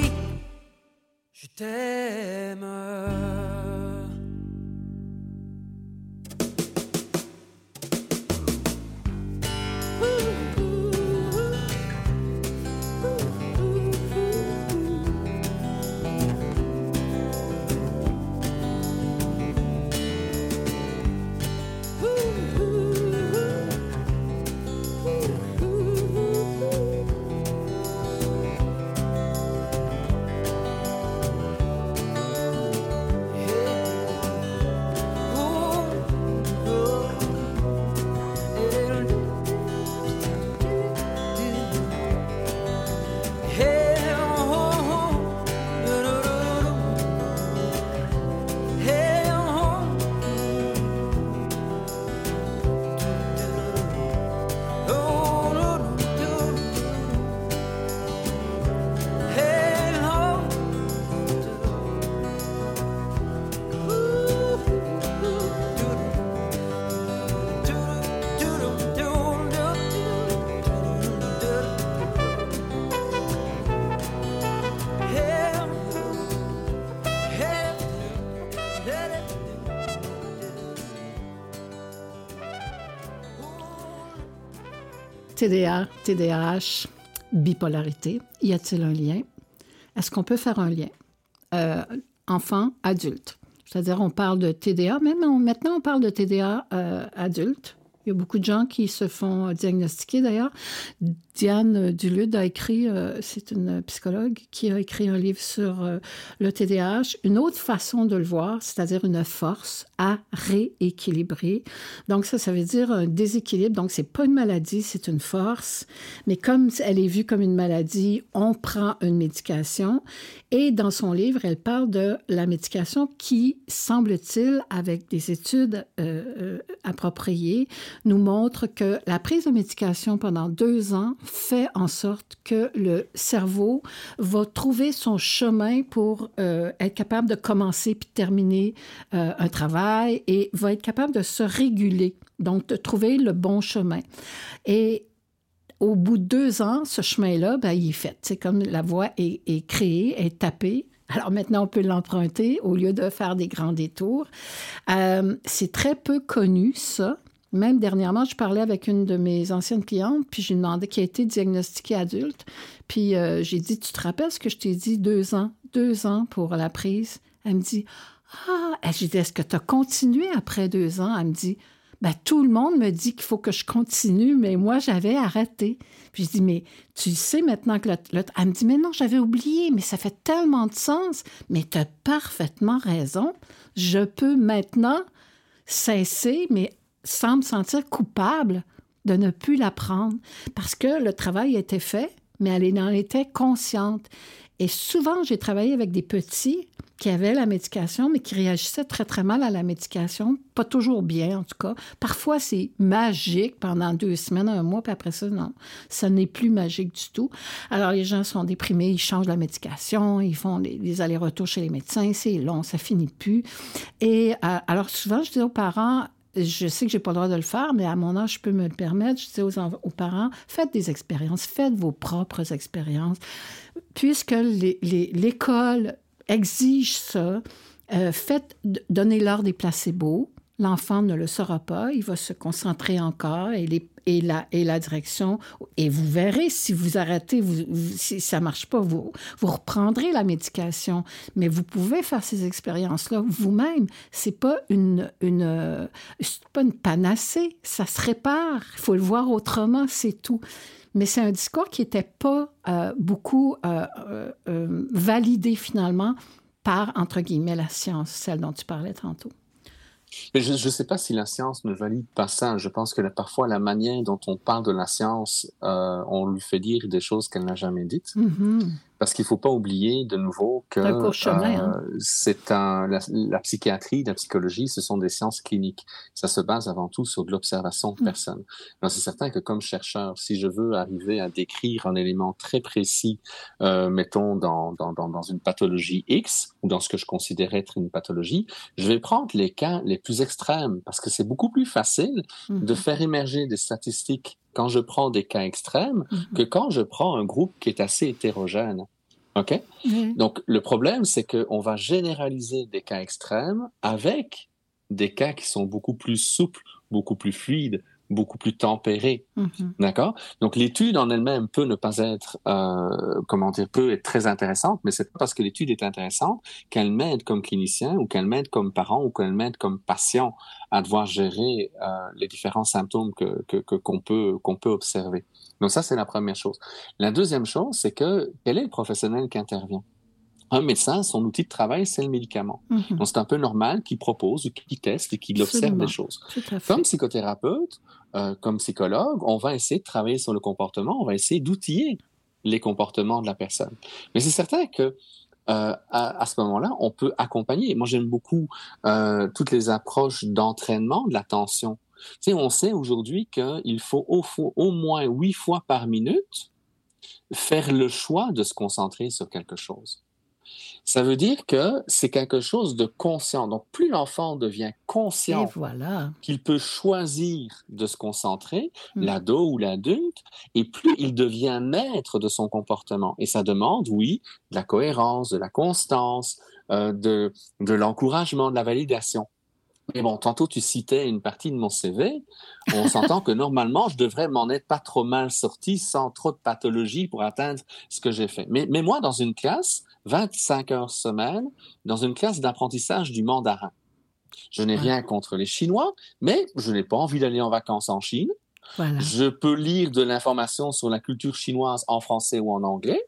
t'aime. TDA, TDAH, bipolarité, y a-t-il un lien? Est-ce qu'on peut faire un lien? Euh, enfant, adulte. C'est-à-dire, on parle de TDA, même maintenant, on parle de TDA euh, adulte. Il y a beaucoup de gens qui se font diagnostiquer d'ailleurs. Diane Dulude a écrit, euh, c'est une psychologue qui a écrit un livre sur euh, le TDAH, une autre façon de le voir, c'est-à-dire une force à rééquilibrer. Donc ça, ça veut dire un déséquilibre. Donc c'est pas une maladie, c'est une force. Mais comme elle est vue comme une maladie, on prend une médication. Et dans son livre, elle parle de la médication qui, semble-t-il, avec des études euh, appropriées, nous montre que la prise de médication pendant deux ans fait en sorte que le cerveau va trouver son chemin pour euh, être capable de commencer puis terminer euh, un travail et va être capable de se réguler, donc de trouver le bon chemin. Et au bout de deux ans, ce chemin-là, ben, il est fait. C'est comme la voie est, créée, est tapée, alors maintenant, on peut l'emprunter au lieu de faire des grands détours. Euh, c'est très peu connu, ça. Même dernièrement, je parlais avec une de mes anciennes clientes, puis je lui demandais qui a été diagnostiquée adulte. Puis euh, j'ai dit, tu te rappelles ce que je t'ai dit, deux ans, deux ans pour la prise? Elle me dit, ah, j'ai dit, est-ce que tu as continué après deux ans? Elle me dit, ben, tout le monde me dit qu'il faut que je continue, mais moi, j'avais arrêté. Puis je dis, mais tu sais maintenant que le, Elle me dit, mais non, j'avais oublié, mais ça fait tellement de sens. Mais tu as parfaitement raison. Je peux maintenant cesser, mais sans me sentir coupable de ne plus la prendre parce que le travail était fait, mais elle en était consciente. Et souvent, j'ai travaillé avec des petits qui avaient la médication, mais qui réagissaient très, très mal à la médication. Pas toujours bien, en tout cas. Parfois, c'est magique pendant deux semaines, un mois, puis après ça, non, ça n'est plus magique du tout. Alors, les gens sont déprimés, ils changent la médication, ils font des, allers-retours chez les médecins, c'est long, ça finit plus. Et euh, alors, souvent, je dis aux parents, je sais que j'ai pas le droit de le faire, mais à mon âge, je peux me le permettre. Je dis aux, parents, faites des expériences, faites vos propres expériences. Puisque l'école exige ça, euh, faites, donnez-leur des placebos. L'enfant ne le saura pas, il va se concentrer encore et, et, la, direction. Et vous verrez, si vous arrêtez, si ça marche pas, vous, vous reprendrez la médication. Mais vous pouvez faire ces expériences-là vous-même. Ce n'est pas une, une, pas une panacée, ça se répare. Il faut le voir autrement, c'est tout. Mais c'est un discours qui n'était pas euh, beaucoup euh, euh, validé finalement par, entre guillemets, la science, celle dont tu parlais tantôt. Mais je ne sais pas si la science ne valide pas ça. Je pense que parfois, la manière dont on parle de la science, euh, on lui fait dire des choses qu'elle n'a jamais dites. Mm-hmm. Parce qu'il ne faut pas oublier de nouveau que hein. euh, c'est un, la, psychiatrie, la psychologie, ce sont des sciences cliniques. Ça se base avant tout sur de l'observation de mm. personnes. c'est certain que comme chercheur, si je veux arriver à décrire un élément très précis, euh, mettons dans, dans, dans, dans, une pathologie X ou dans ce que je considère être une pathologie, je vais prendre les cas les plus extrêmes parce que c'est beaucoup plus facile de mm-hmm. faire émerger des statistiques quand je prends des cas extrêmes mm-hmm. que quand je prends un groupe qui est assez hétérogène. OK? Donc, le problème, c'est qu'on va généraliser des cas extrêmes avec des cas qui sont beaucoup plus souples, beaucoup plus fluides, beaucoup plus tempérés. Mm-hmm. D'accord? Donc, l'étude en elle-même peut ne pas être, euh, comment dire, peut être très intéressante, mais c'est pas parce que l'étude est intéressante qu'elle m'aide comme clinicien ou qu'elle m'aide comme parent ou qu'elle m'aide comme patient à devoir gérer euh, les différents symptômes que qu'on peut qu'on peut observer. Donc ça, c'est la première chose. La deuxième chose, c'est que quel est le professionnel qui intervient? Un médecin, son outil de travail, c'est le médicament. Mhm. Donc, c'est un peu normal qu'il propose, qu'il teste et qu'il observe des choses. Comme psychothérapeute, euh, comme psychologue, on va essayer de travailler sur le comportement, on va essayer d'outiller les comportements de la personne. Mais c'est certain que euh, à, ce moment-là, on peut accompagner. Moi, j'aime beaucoup euh, toutes les approches d'entraînement de l'attention on sait aujourd'hui qu'il faut au, au moins huit fois par minute faire le choix de se concentrer sur quelque chose. Ça veut dire que c'est quelque chose de conscient. Donc, plus l'enfant devient conscient qu'il peut choisir de se concentrer, hmm. l'ado ou l'adulte, et plus il devient maître de son comportement. Et ça demande, oui, de la cohérence, de la constance, euh, de l'encouragement, de la validation. Mais bon, tantôt tu citais une partie de mon CV. On s'entend que normalement, je devrais m'en être pas trop mal sorti sans trop de pathologie pour atteindre ce que j'ai fait. Mais, mais moi, dans une classe, 25 heures semaine, dans une classe d'apprentissage du mandarin. Je n'ai rien contre les Chinois, mais je n'ai pas envie d'aller en vacances en Chine. Je peux lire de l'information sur la culture chinoise en français ou en anglais.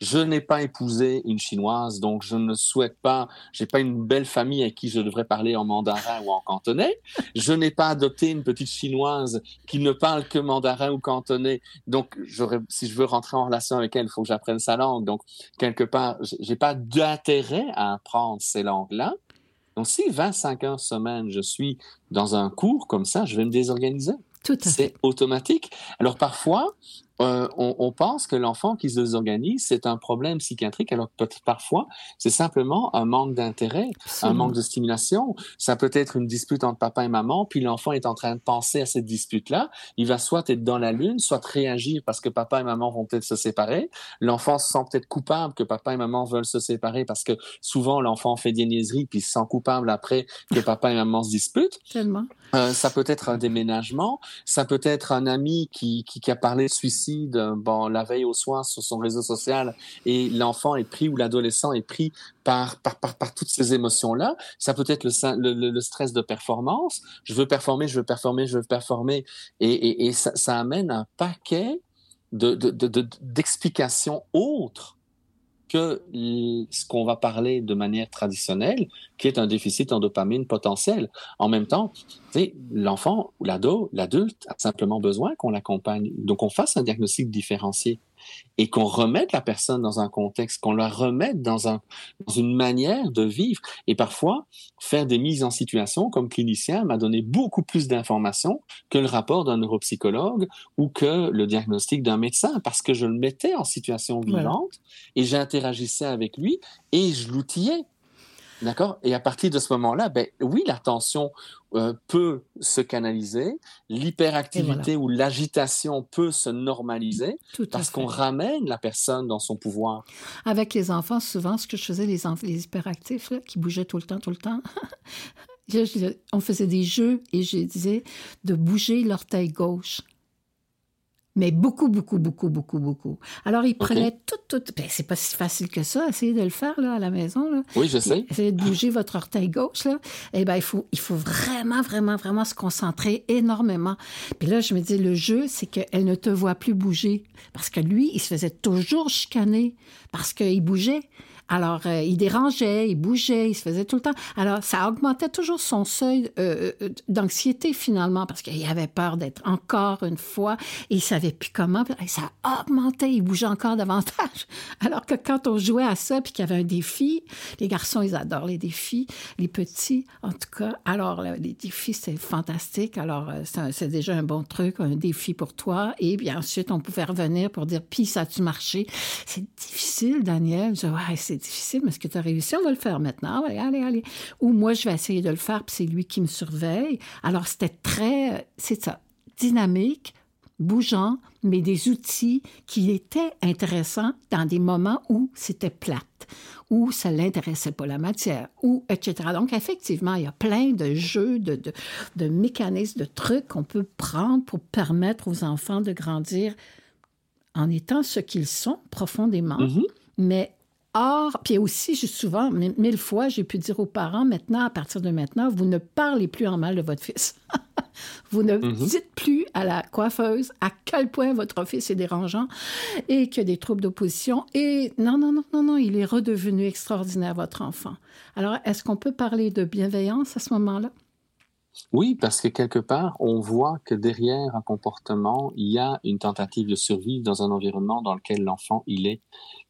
Je n'ai pas épousé une chinoise, donc je ne souhaite pas, j'ai pas une belle famille avec qui je devrais parler en mandarin ou en cantonais. Je n'ai pas adopté une petite chinoise qui ne parle que mandarin ou cantonais. Donc, si je veux rentrer en relation avec elle, il faut que j'apprenne sa langue. Donc, quelque part, j'ai pas d'intérêt à apprendre ces langues-là. Donc, si 25 heures semaine, je suis dans un cours comme ça, je vais me désorganiser. C'est automatique. Alors parfois, euh, on, pense que l'enfant qui se désorganise, c'est un problème psychiatrique, alors peut parfois, c'est simplement un manque d'intérêt, un manque de stimulation. Ça peut être une dispute entre papa et maman, puis l'enfant est en train de penser à cette dispute-là. Il va soit être dans la lune, soit réagir parce que papa et maman vont peut-être se séparer. L'enfant se sent peut-être coupable que papa et maman veulent se séparer parce que souvent l'enfant fait des niaiseries puis se sent coupable après que papa et maman se disputent. Tellement. Euh, ça peut être un déménagement, ça peut être un ami qui, qui, a parlé de suicide bon, la veille au soir sur son réseau social et l'enfant est pris ou l'adolescent est pris par, par, par, toutes ces émotions-là. Ça peut être le, stress de performance. Je veux performer, je veux performer, je veux performer. Et, ça, amène un paquet d'explications de, de, autres que ce qu'on va parler de manière traditionnelle, qui est un déficit en dopamine potentiel. En même temps, l'enfant ou l'ado, l'adulte a simplement besoin qu'on l'accompagne. Donc, on fasse un diagnostic différencié et qu'on remette la personne dans un contexte, qu'on la remette dans, un, dans une manière de vivre. Et parfois, faire des mises en situation comme clinicien m'a donné beaucoup plus d'informations que le rapport d'un neuropsychologue ou que le diagnostic d'un médecin, parce que je le mettais en situation vivante et j'interagissais avec lui et je l'outillais. D'accord? Et à partir de ce moment-là, ben oui, l'attention euh, peut se canaliser, l'hyperactivité ou l'agitation peut se normaliser parce qu'on ramène la personne dans son pouvoir. Avec les enfants, souvent, ce que je faisais, les, les hyperactifs là, qui bougeaient tout le temps, tout le temps, *laughs* on faisait des jeux et je disais de bouger l'orteil gauche mais beaucoup, beaucoup, beaucoup, beaucoup, beaucoup. Alors, il prenait tout, tout. Ben, c'est pas si facile que ça, essayez de le faire là, à la maison. Là. Oui, je sais. Essayez de bouger votre orteil gauche. Là. Eh bien, il faut, il faut vraiment, vraiment, vraiment se concentrer énormément. Puis là, je me dis, le jeu, c'est qu'elle ne te voit plus bouger. Parce que lui, il se faisait toujours chicaner parce qu'il bougeait. Alors, euh, il dérangeait, il bougeait, il se faisait tout le temps. Alors, ça augmentait toujours son seuil euh, euh, d'anxiété finalement, parce qu'il avait peur d'être encore une fois, et il savait plus comment. ça augmentait, il bougeait encore davantage. *laughs* Alors que quand on jouait à ça, puis qu'il y avait un défi, les garçons, ils adorent les défis, les petits, en tout cas. Alors, les défis, c'est fantastique. Alors, c'est déjà un bon truc, un défi pour toi. Et bien ensuite, on pouvait revenir pour dire, puis ça a-tu marché? C'est difficile, Daniel. C'est difficile, mais est-ce que tu as réussi? On va le faire maintenant? Allez, allez, allez. Ou moi, je vais essayer de le faire, puis c'est lui qui me surveille. Alors, c'était très, c'est ça, dynamique, bougeant, mais des outils qui étaient intéressants dans des moments où c'était plate, où ça l'intéressait pas la matière, ou etc. Donc, effectivement, il y a plein de jeux, de, de, de mécanismes, de trucs qu'on peut prendre pour permettre aux enfants de grandir en étant ce qu'ils sont profondément, mm-hmm. mais Or, puis aussi, souvent, mille fois, j'ai pu dire aux parents, maintenant, à partir de maintenant, vous ne parlez plus en mal de votre fils. *laughs* vous ne mhm. dites plus à la coiffeuse à quel point votre fils est dérangeant et qu'il y a des troubles d'opposition. Et non, non, non, non, non, il est redevenu extraordinaire, votre enfant. Alors, est-ce qu'on peut parler de bienveillance à ce moment-là? Oui, parce que quelque part, on voit que derrière un comportement, il y a une tentative de survivre dans un environnement dans lequel l'enfant il est.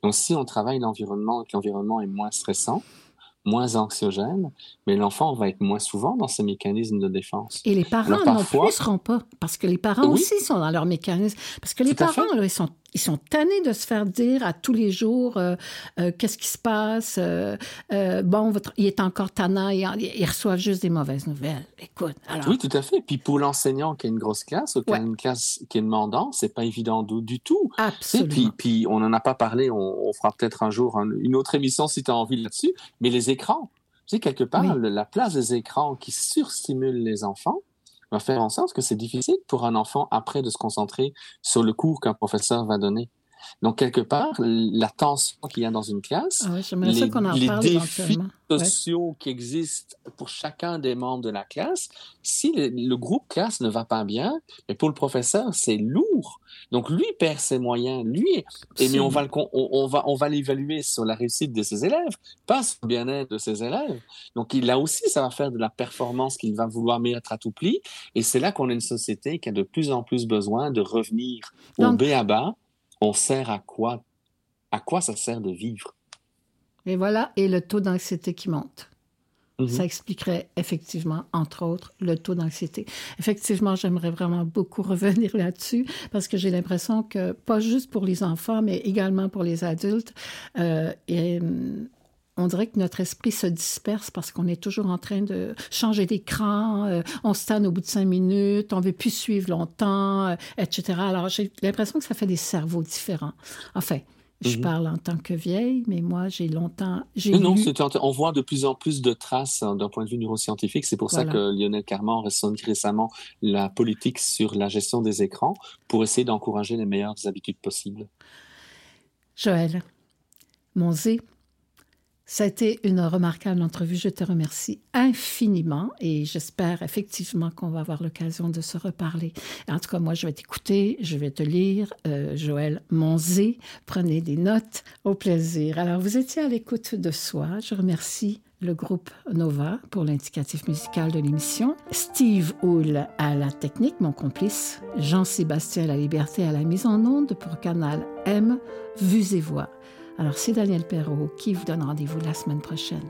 Donc, si on travaille l'environnement et que l'environnement est moins stressant, moins anxiogène, mais l'enfant va être moins souvent dans ses mécanismes de défense. Et les parents non plus ne seront pas, parce que les parents aussi sont dans leur mécanisme. Parce que les parents, ils sont ils sont tannés de se faire dire à tous les jours euh, euh, qu'est-ce qui se passe. Euh, bon, votre, il est encore tannant, ils, il reçoivent juste des mauvaises nouvelles. Écoute, alors... Oui, tout à fait. Puis pour l'enseignant qui a une grosse classe ou qui a une classe qui est demandante, c'est pas évident du, du tout. Absolument. Puis, puis on n'en a pas parlé, on, fera peut-être un jour une autre émission si tu as envie là-dessus, mais les écrans. Tu sais, quelque part, la place des écrans qui surstimulent les enfants, va faire en sorte que c'est difficile pour un enfant après de se concentrer sur le cours qu'un professeur va donner. Donc, quelque part, la tension qu'il y a dans une classe, ah les, en les défis sociaux qui existent pour chacun des membres de la classe, si le, groupe classe ne va pas bien, mais pour le professeur, c'est lourd. Donc, lui perd ses moyens, lui, et mais on va, on, va, on va l'évaluer sur la réussite de ses élèves, pas sur le bien-être de ses élèves. Donc, là aussi, ça va faire de la performance qu'il va vouloir mettre à tout pli. Et c'est là qu'on a une société qui a de plus en plus besoin de revenir au B à bas. On sert à quoi? À quoi ça sert de vivre? Et voilà, et le taux d'anxiété qui monte. Mhm. Ça expliquerait effectivement, entre autres, le taux d'anxiété. Effectivement, j'aimerais vraiment beaucoup *laughs* revenir là-dessus parce que j'ai l'impression que, pas juste pour les enfants, mais également pour les adultes, euh, et, on dirait que notre esprit se disperse parce qu'on est toujours en train de changer d'écran, euh, on se tanne au bout de cinq minutes, on veut plus suivre longtemps, euh, etc. Alors, j'ai l'impression que ça fait des cerveaux différents. Enfin, je mhm. parle en tant que vieille, mais moi, j'ai longtemps. Non, lu... on voit de plus en plus de traces hein, d'un point de vue neuroscientifique. C'est pour ça que Lionel Carman a ressenti récemment la politique sur la gestion des écrans pour essayer d'encourager les meilleures habitudes possibles. Joël, Monzé, ça a été une remarquable entrevue. Je te remercie infiniment et j'espère effectivement qu'on va avoir l'occasion de se reparler. En tout cas, moi, je vais t'écouter, je vais te lire. Euh, Joël Monzé, prenez des notes au plaisir. Alors, vous étiez à l'écoute de soi. Je remercie le groupe Nova pour l'indicatif musical de l'émission, Steve Hull à la technique, mon complice, Jean-Sébastien La Liberté à la mise en onde pour Canal M, Vues et Voix. Alors, c'est Daniel Perrault qui vous donne rendez-vous la semaine prochaine.